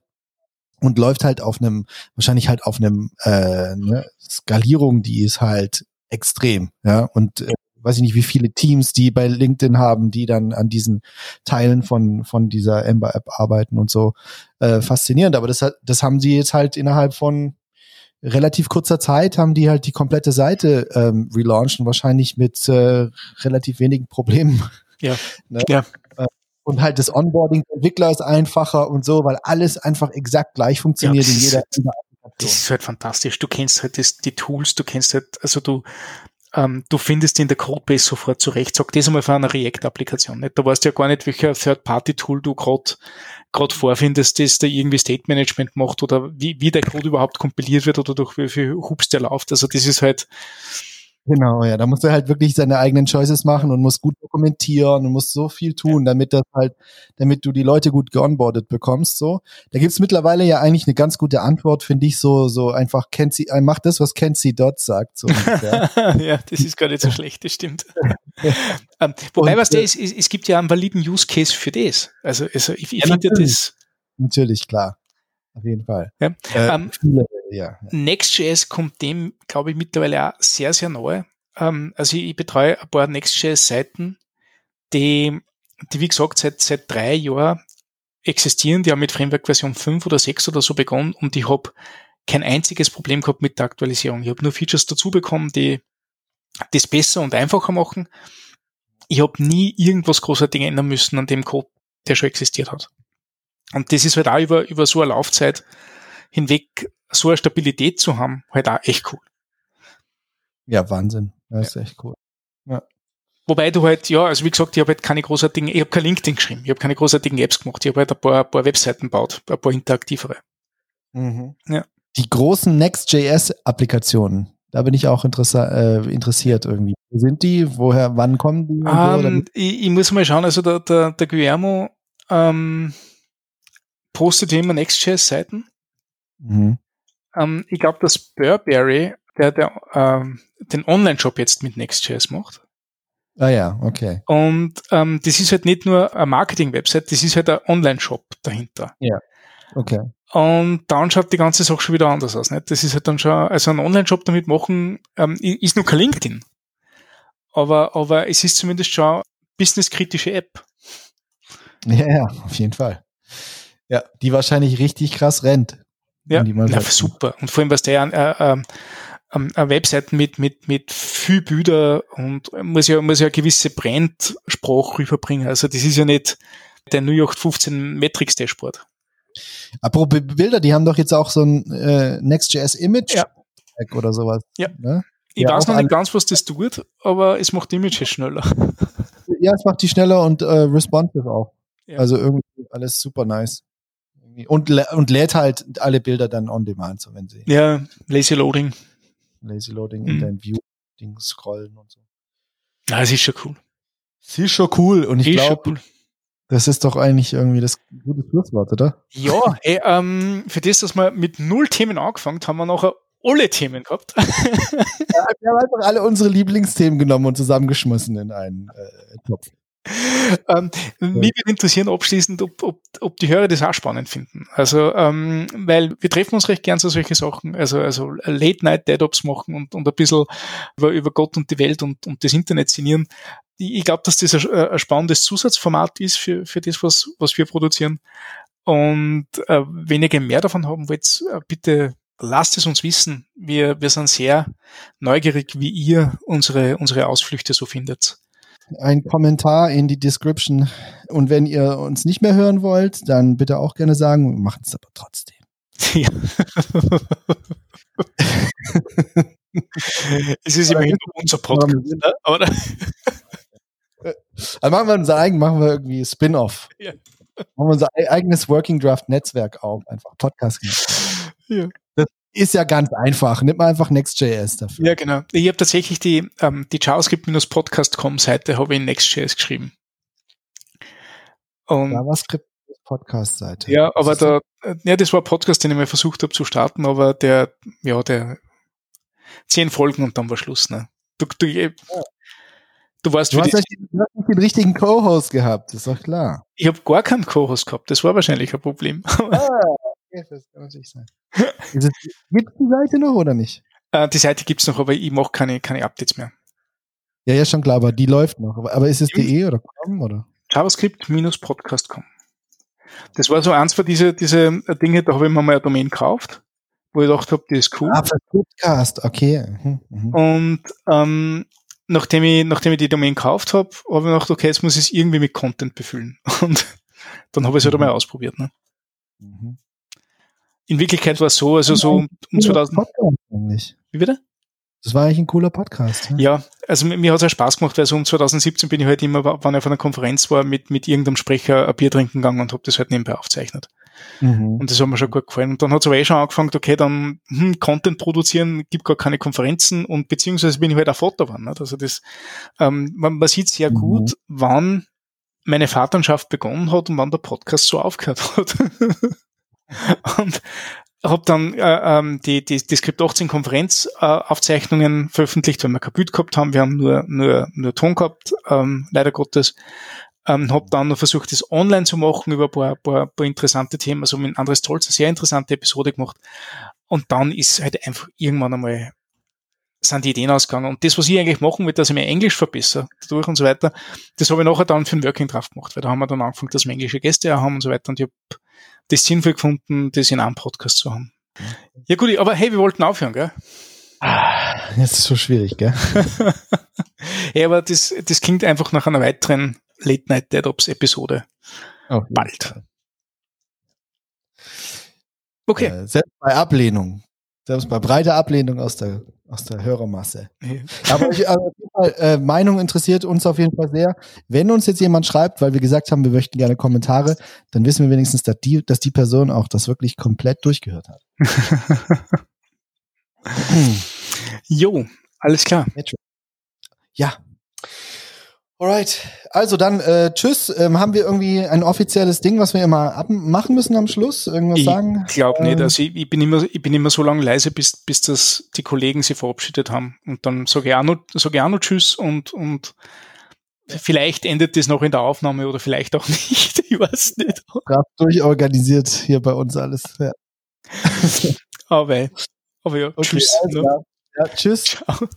und läuft halt auf einem, wahrscheinlich halt auf einem äh, ne, Skalierung, die ist halt extrem, ja. Und äh, weiß ich nicht, wie viele Teams die bei LinkedIn haben, die dann an diesen Teilen von, von dieser Ember-App arbeiten und so. Äh, faszinierend. Aber das, das haben sie jetzt halt innerhalb von relativ kurzer Zeit haben die halt die komplette Seite ähm, relaunched und wahrscheinlich mit äh, relativ wenigen Problemen. Ja. ne? ja. Äh, und halt das Onboarding der Entwickler ist einfacher und so, weil alles einfach exakt gleich funktioniert ja, in jeder, jeder Das ist halt fantastisch. Du kennst halt das, die Tools, du kennst halt, also du, ähm, du findest in der Codebase sofort zurecht. Sag das einmal für eine React-Applikation. Nicht? Da weißt du ja gar nicht, welcher Third-Party-Tool du gerade vorfindest, das da irgendwie State Management macht oder wie, wie der Code überhaupt kompiliert wird oder durch wie viel Hubs der läuft. Also das ist halt, Genau, ja. Da muss er halt wirklich seine eigenen Choices machen und muss gut dokumentieren und muss so viel tun, damit das halt, damit du die Leute gut geonboardet bekommst. So. Da gibt's mittlerweile ja eigentlich eine ganz gute Antwort, finde ich, so, so einfach kennt sie, äh, macht das, was Kenzie dort sagt. So ja, das ist gar nicht so schlecht, das stimmt. ähm, wobei, und, was der äh, ist, es, es gibt ja einen validen Use Case für das. Also, also ich, ich ja, finde das. Natürlich, klar. Auf jeden Fall. Ja. Äh, ähm, viele, ja. Next.js kommt dem, glaube ich, mittlerweile auch sehr, sehr nahe. Ähm, also ich, ich betreue ein paar Next.js-Seiten, die, die, wie gesagt, seit, seit drei Jahren existieren, die haben mit Framework Version 5 oder 6 oder so begonnen und ich habe kein einziges Problem gehabt mit der Aktualisierung. Ich habe nur Features dazu bekommen, die das besser und einfacher machen. Ich habe nie irgendwas großartig ändern müssen an dem Code, der schon existiert hat. Und das ist halt auch über, über so eine Laufzeit hinweg so eine Stabilität zu haben, halt auch echt cool. Ja, Wahnsinn. Das ist echt cool. Ja. Wobei du halt, ja, also wie gesagt, ich habe halt keine großartigen, ich habe kein LinkedIn geschrieben, ich habe keine großartigen Apps gemacht, ich habe halt ein paar, ein paar Webseiten gebaut, ein paar interaktivere. Mhm. Ja. Die großen Next.js-Applikationen, da bin ich auch äh, interessiert irgendwie. Wo sind die? Woher, wann kommen die? Um, ähm, ich, ich, muss mal schauen, also der, der, der Guillermo ähm, postet immer Next.js-Seiten. Mhm. Ähm, ich glaube, dass Burberry, der, der ähm, den Online-Shop jetzt mit Next.js macht. Ah ja, okay. Und ähm, das ist halt nicht nur eine Marketing-Website, das ist halt ein Online-Shop dahinter. Ja, okay. Und dann schaut die ganze Sache schon wieder anders aus. Nicht? Das ist halt dann schon, also ein Online-Shop damit machen, ähm, ist nur kein LinkedIn. Aber, aber es ist zumindest schon businesskritische App. Ja, ja, auf jeden Fall. Ja, die wahrscheinlich richtig krass rennt. Ja, ja super. Und vor allem, was der äh, äh, äh, Webseiten mit, mit, mit viel Bilder und muss ja, muss ja gewisse Brandsprache rüberbringen. Also das ist ja nicht der 0815 Matrix Dashboard. Apropos Bilder, die haben doch jetzt auch so ein äh, Next.js Image ja. oder sowas. Ja. Ne? Ich ja, weiß noch nicht ganz, was das tut, aber es macht Images schneller. Ja, es macht die schneller und äh, responsive auch. Ja. Also irgendwie alles super nice. Und, und lädt halt alle Bilder dann on demand, so wenn sie. Ja, Lazy Loading. Lazy Loading mhm. in dein View-Ding scrollen und so. Ja, es ist schon cool. Es ist schon cool und ich glaube, cool. das ist doch eigentlich irgendwie das gute Schlusswort, oder? Ja, ey, ähm, für das, dass wir mit null Themen angefangen haben, wir nachher alle Themen gehabt. ja, wir haben einfach alle unsere Lieblingsthemen genommen und zusammengeschmissen in einen äh, Topf ähm, mich würde interessieren abschließend, ob, ob, ob die Hörer das auch spannend finden. Also, ähm, weil wir treffen uns recht gern zu solche Sachen, also, also Late-Night-Dead-Ops machen und, und ein bisschen über, über Gott und die Welt und, und das Internet sinnieren. Ich glaube, dass das ein, ein, spannendes Zusatzformat ist für, für das, was, was wir produzieren. Und äh, wenn ihr mehr davon haben wollt, äh, bitte lasst es uns wissen. Wir, wir sind sehr neugierig, wie ihr unsere, unsere Ausflüchte so findet ein Kommentar in die Description. Und wenn ihr uns nicht mehr hören wollt, dann bitte auch gerne sagen, wir machen es aber trotzdem. Ja. es ist immerhin unser Podcast, ne? oder? Also machen wir unser eigen, machen wir irgendwie Spin-off. Ja. Machen wir unser eigenes Working Draft Netzwerk auf, einfach Podcast. Ja. Ist ja ganz einfach. Nimm mal einfach Next.js dafür. Ja, genau. Ich habe tatsächlich die, ähm, die JavaScript-podcast.com Seite habe ich in Next.js geschrieben. Und JavaScript Podcast Seite. Ja, aber da, äh, ja, das war ein Podcast, den ich mal versucht habe zu starten, aber der, ja, der zehn Folgen und dann war Schluss, ne? Du, du, ja. du warst du hast, die, du hast nicht den richtigen Co-Host gehabt, ist doch klar. Ich habe gar keinen Co-Host gehabt, das war wahrscheinlich ein Problem. Ah, das kann natürlich sein. Gibt es die Seite noch oder nicht? Äh, die Seite gibt es noch, aber ich mache keine, keine Updates mehr. Ja, ja, schon klar, aber die läuft noch. Aber ist es DE oder com oder? JavaScript-podcast.com. Das war so eins von diese, diese Dinge, da habe ich mir mal eine Domain gekauft, wo ich gedacht habe, die ist cool. Ah, für Podcast, okay. Mhm, mhm. Und ähm, nachdem, ich, nachdem ich die Domain gekauft habe, habe ich gedacht, okay, jetzt muss ich es irgendwie mit Content befüllen. Und dann habe ich es halt mhm. einmal ausprobiert. Ne? Mhm. In Wirklichkeit war es so, also so um, um 2000. Wie bitte? Das war eigentlich ein cooler Podcast. Ja, ja also mir hat es ja Spaß gemacht, weil so um 2017 bin ich halt immer, wenn ich auf einer Konferenz war, mit, mit irgendeinem Sprecher ein Bier trinken gegangen und habe das halt nebenbei aufgezeichnet. Mhm. Und das hat mir schon gut gefallen. Und dann hat es aber eh schon angefangen, okay, dann hm, Content produzieren, gibt gar keine Konferenzen und beziehungsweise bin ich halt auch Vater geworden. Nicht? Also das, ähm, man, man sieht sehr mhm. gut, wann meine Vaterschaft begonnen hat und wann der Podcast so aufgehört hat. und habe dann äh, ähm, die, die, die Script 18 Konferenzaufzeichnungen äh, veröffentlicht, weil wir kein Bild gehabt haben. Wir haben nur, nur, nur Ton gehabt, ähm, leider Gottes. Ähm, habe dann noch versucht, das online zu machen über ein paar, paar, paar interessante Themen. Also mit Andres Tolz eine sehr interessante Episode gemacht. Und dann ist halt einfach irgendwann einmal sind die Ideen ausgegangen. Und das, was ich eigentlich machen will, dass ich mein Englisch verbessere, dadurch und so weiter, das habe ich nachher dann für den Working Draft gemacht, weil da haben wir dann angefangen, dass wir englische Gäste haben und so weiter. Und ich habe das sinnvoll gefunden, das in einem Podcast zu haben. Ja gut, aber hey, wir wollten aufhören, gell? Ah, jetzt ist es so schwierig, gell? ja, aber das, das klingt einfach nach einer weiteren Late Night Dead Ops Episode. Oh, Bald. Okay. Äh, selbst bei Ablehnung. Selbst bei breiter Ablehnung aus der, aus der Hörermasse. Ja. Aber ich, also, äh, Meinung interessiert uns auf jeden Fall sehr. Wenn uns jetzt jemand schreibt, weil wir gesagt haben, wir möchten gerne Kommentare, dann wissen wir wenigstens, dass die, dass die Person auch das wirklich komplett durchgehört hat. jo, alles klar. Ja. Alright, also dann äh, tschüss. Ähm, haben wir irgendwie ein offizielles Ding, was wir immer machen müssen am Schluss? Irgendwas ich sagen? Ich glaube nicht. Also ich, ich, bin immer, ich bin immer so lange leise, bis, bis das die Kollegen sich verabschiedet haben. Und dann sage ich auch noch, sage ich auch noch Tschüss und, und vielleicht endet das noch in der Aufnahme oder vielleicht auch nicht. Ich weiß nicht. Brav durchorganisiert hier bei uns alles. Ja. aber, aber ja, okay, tschüss. Also, ja, tschüss. Ciao.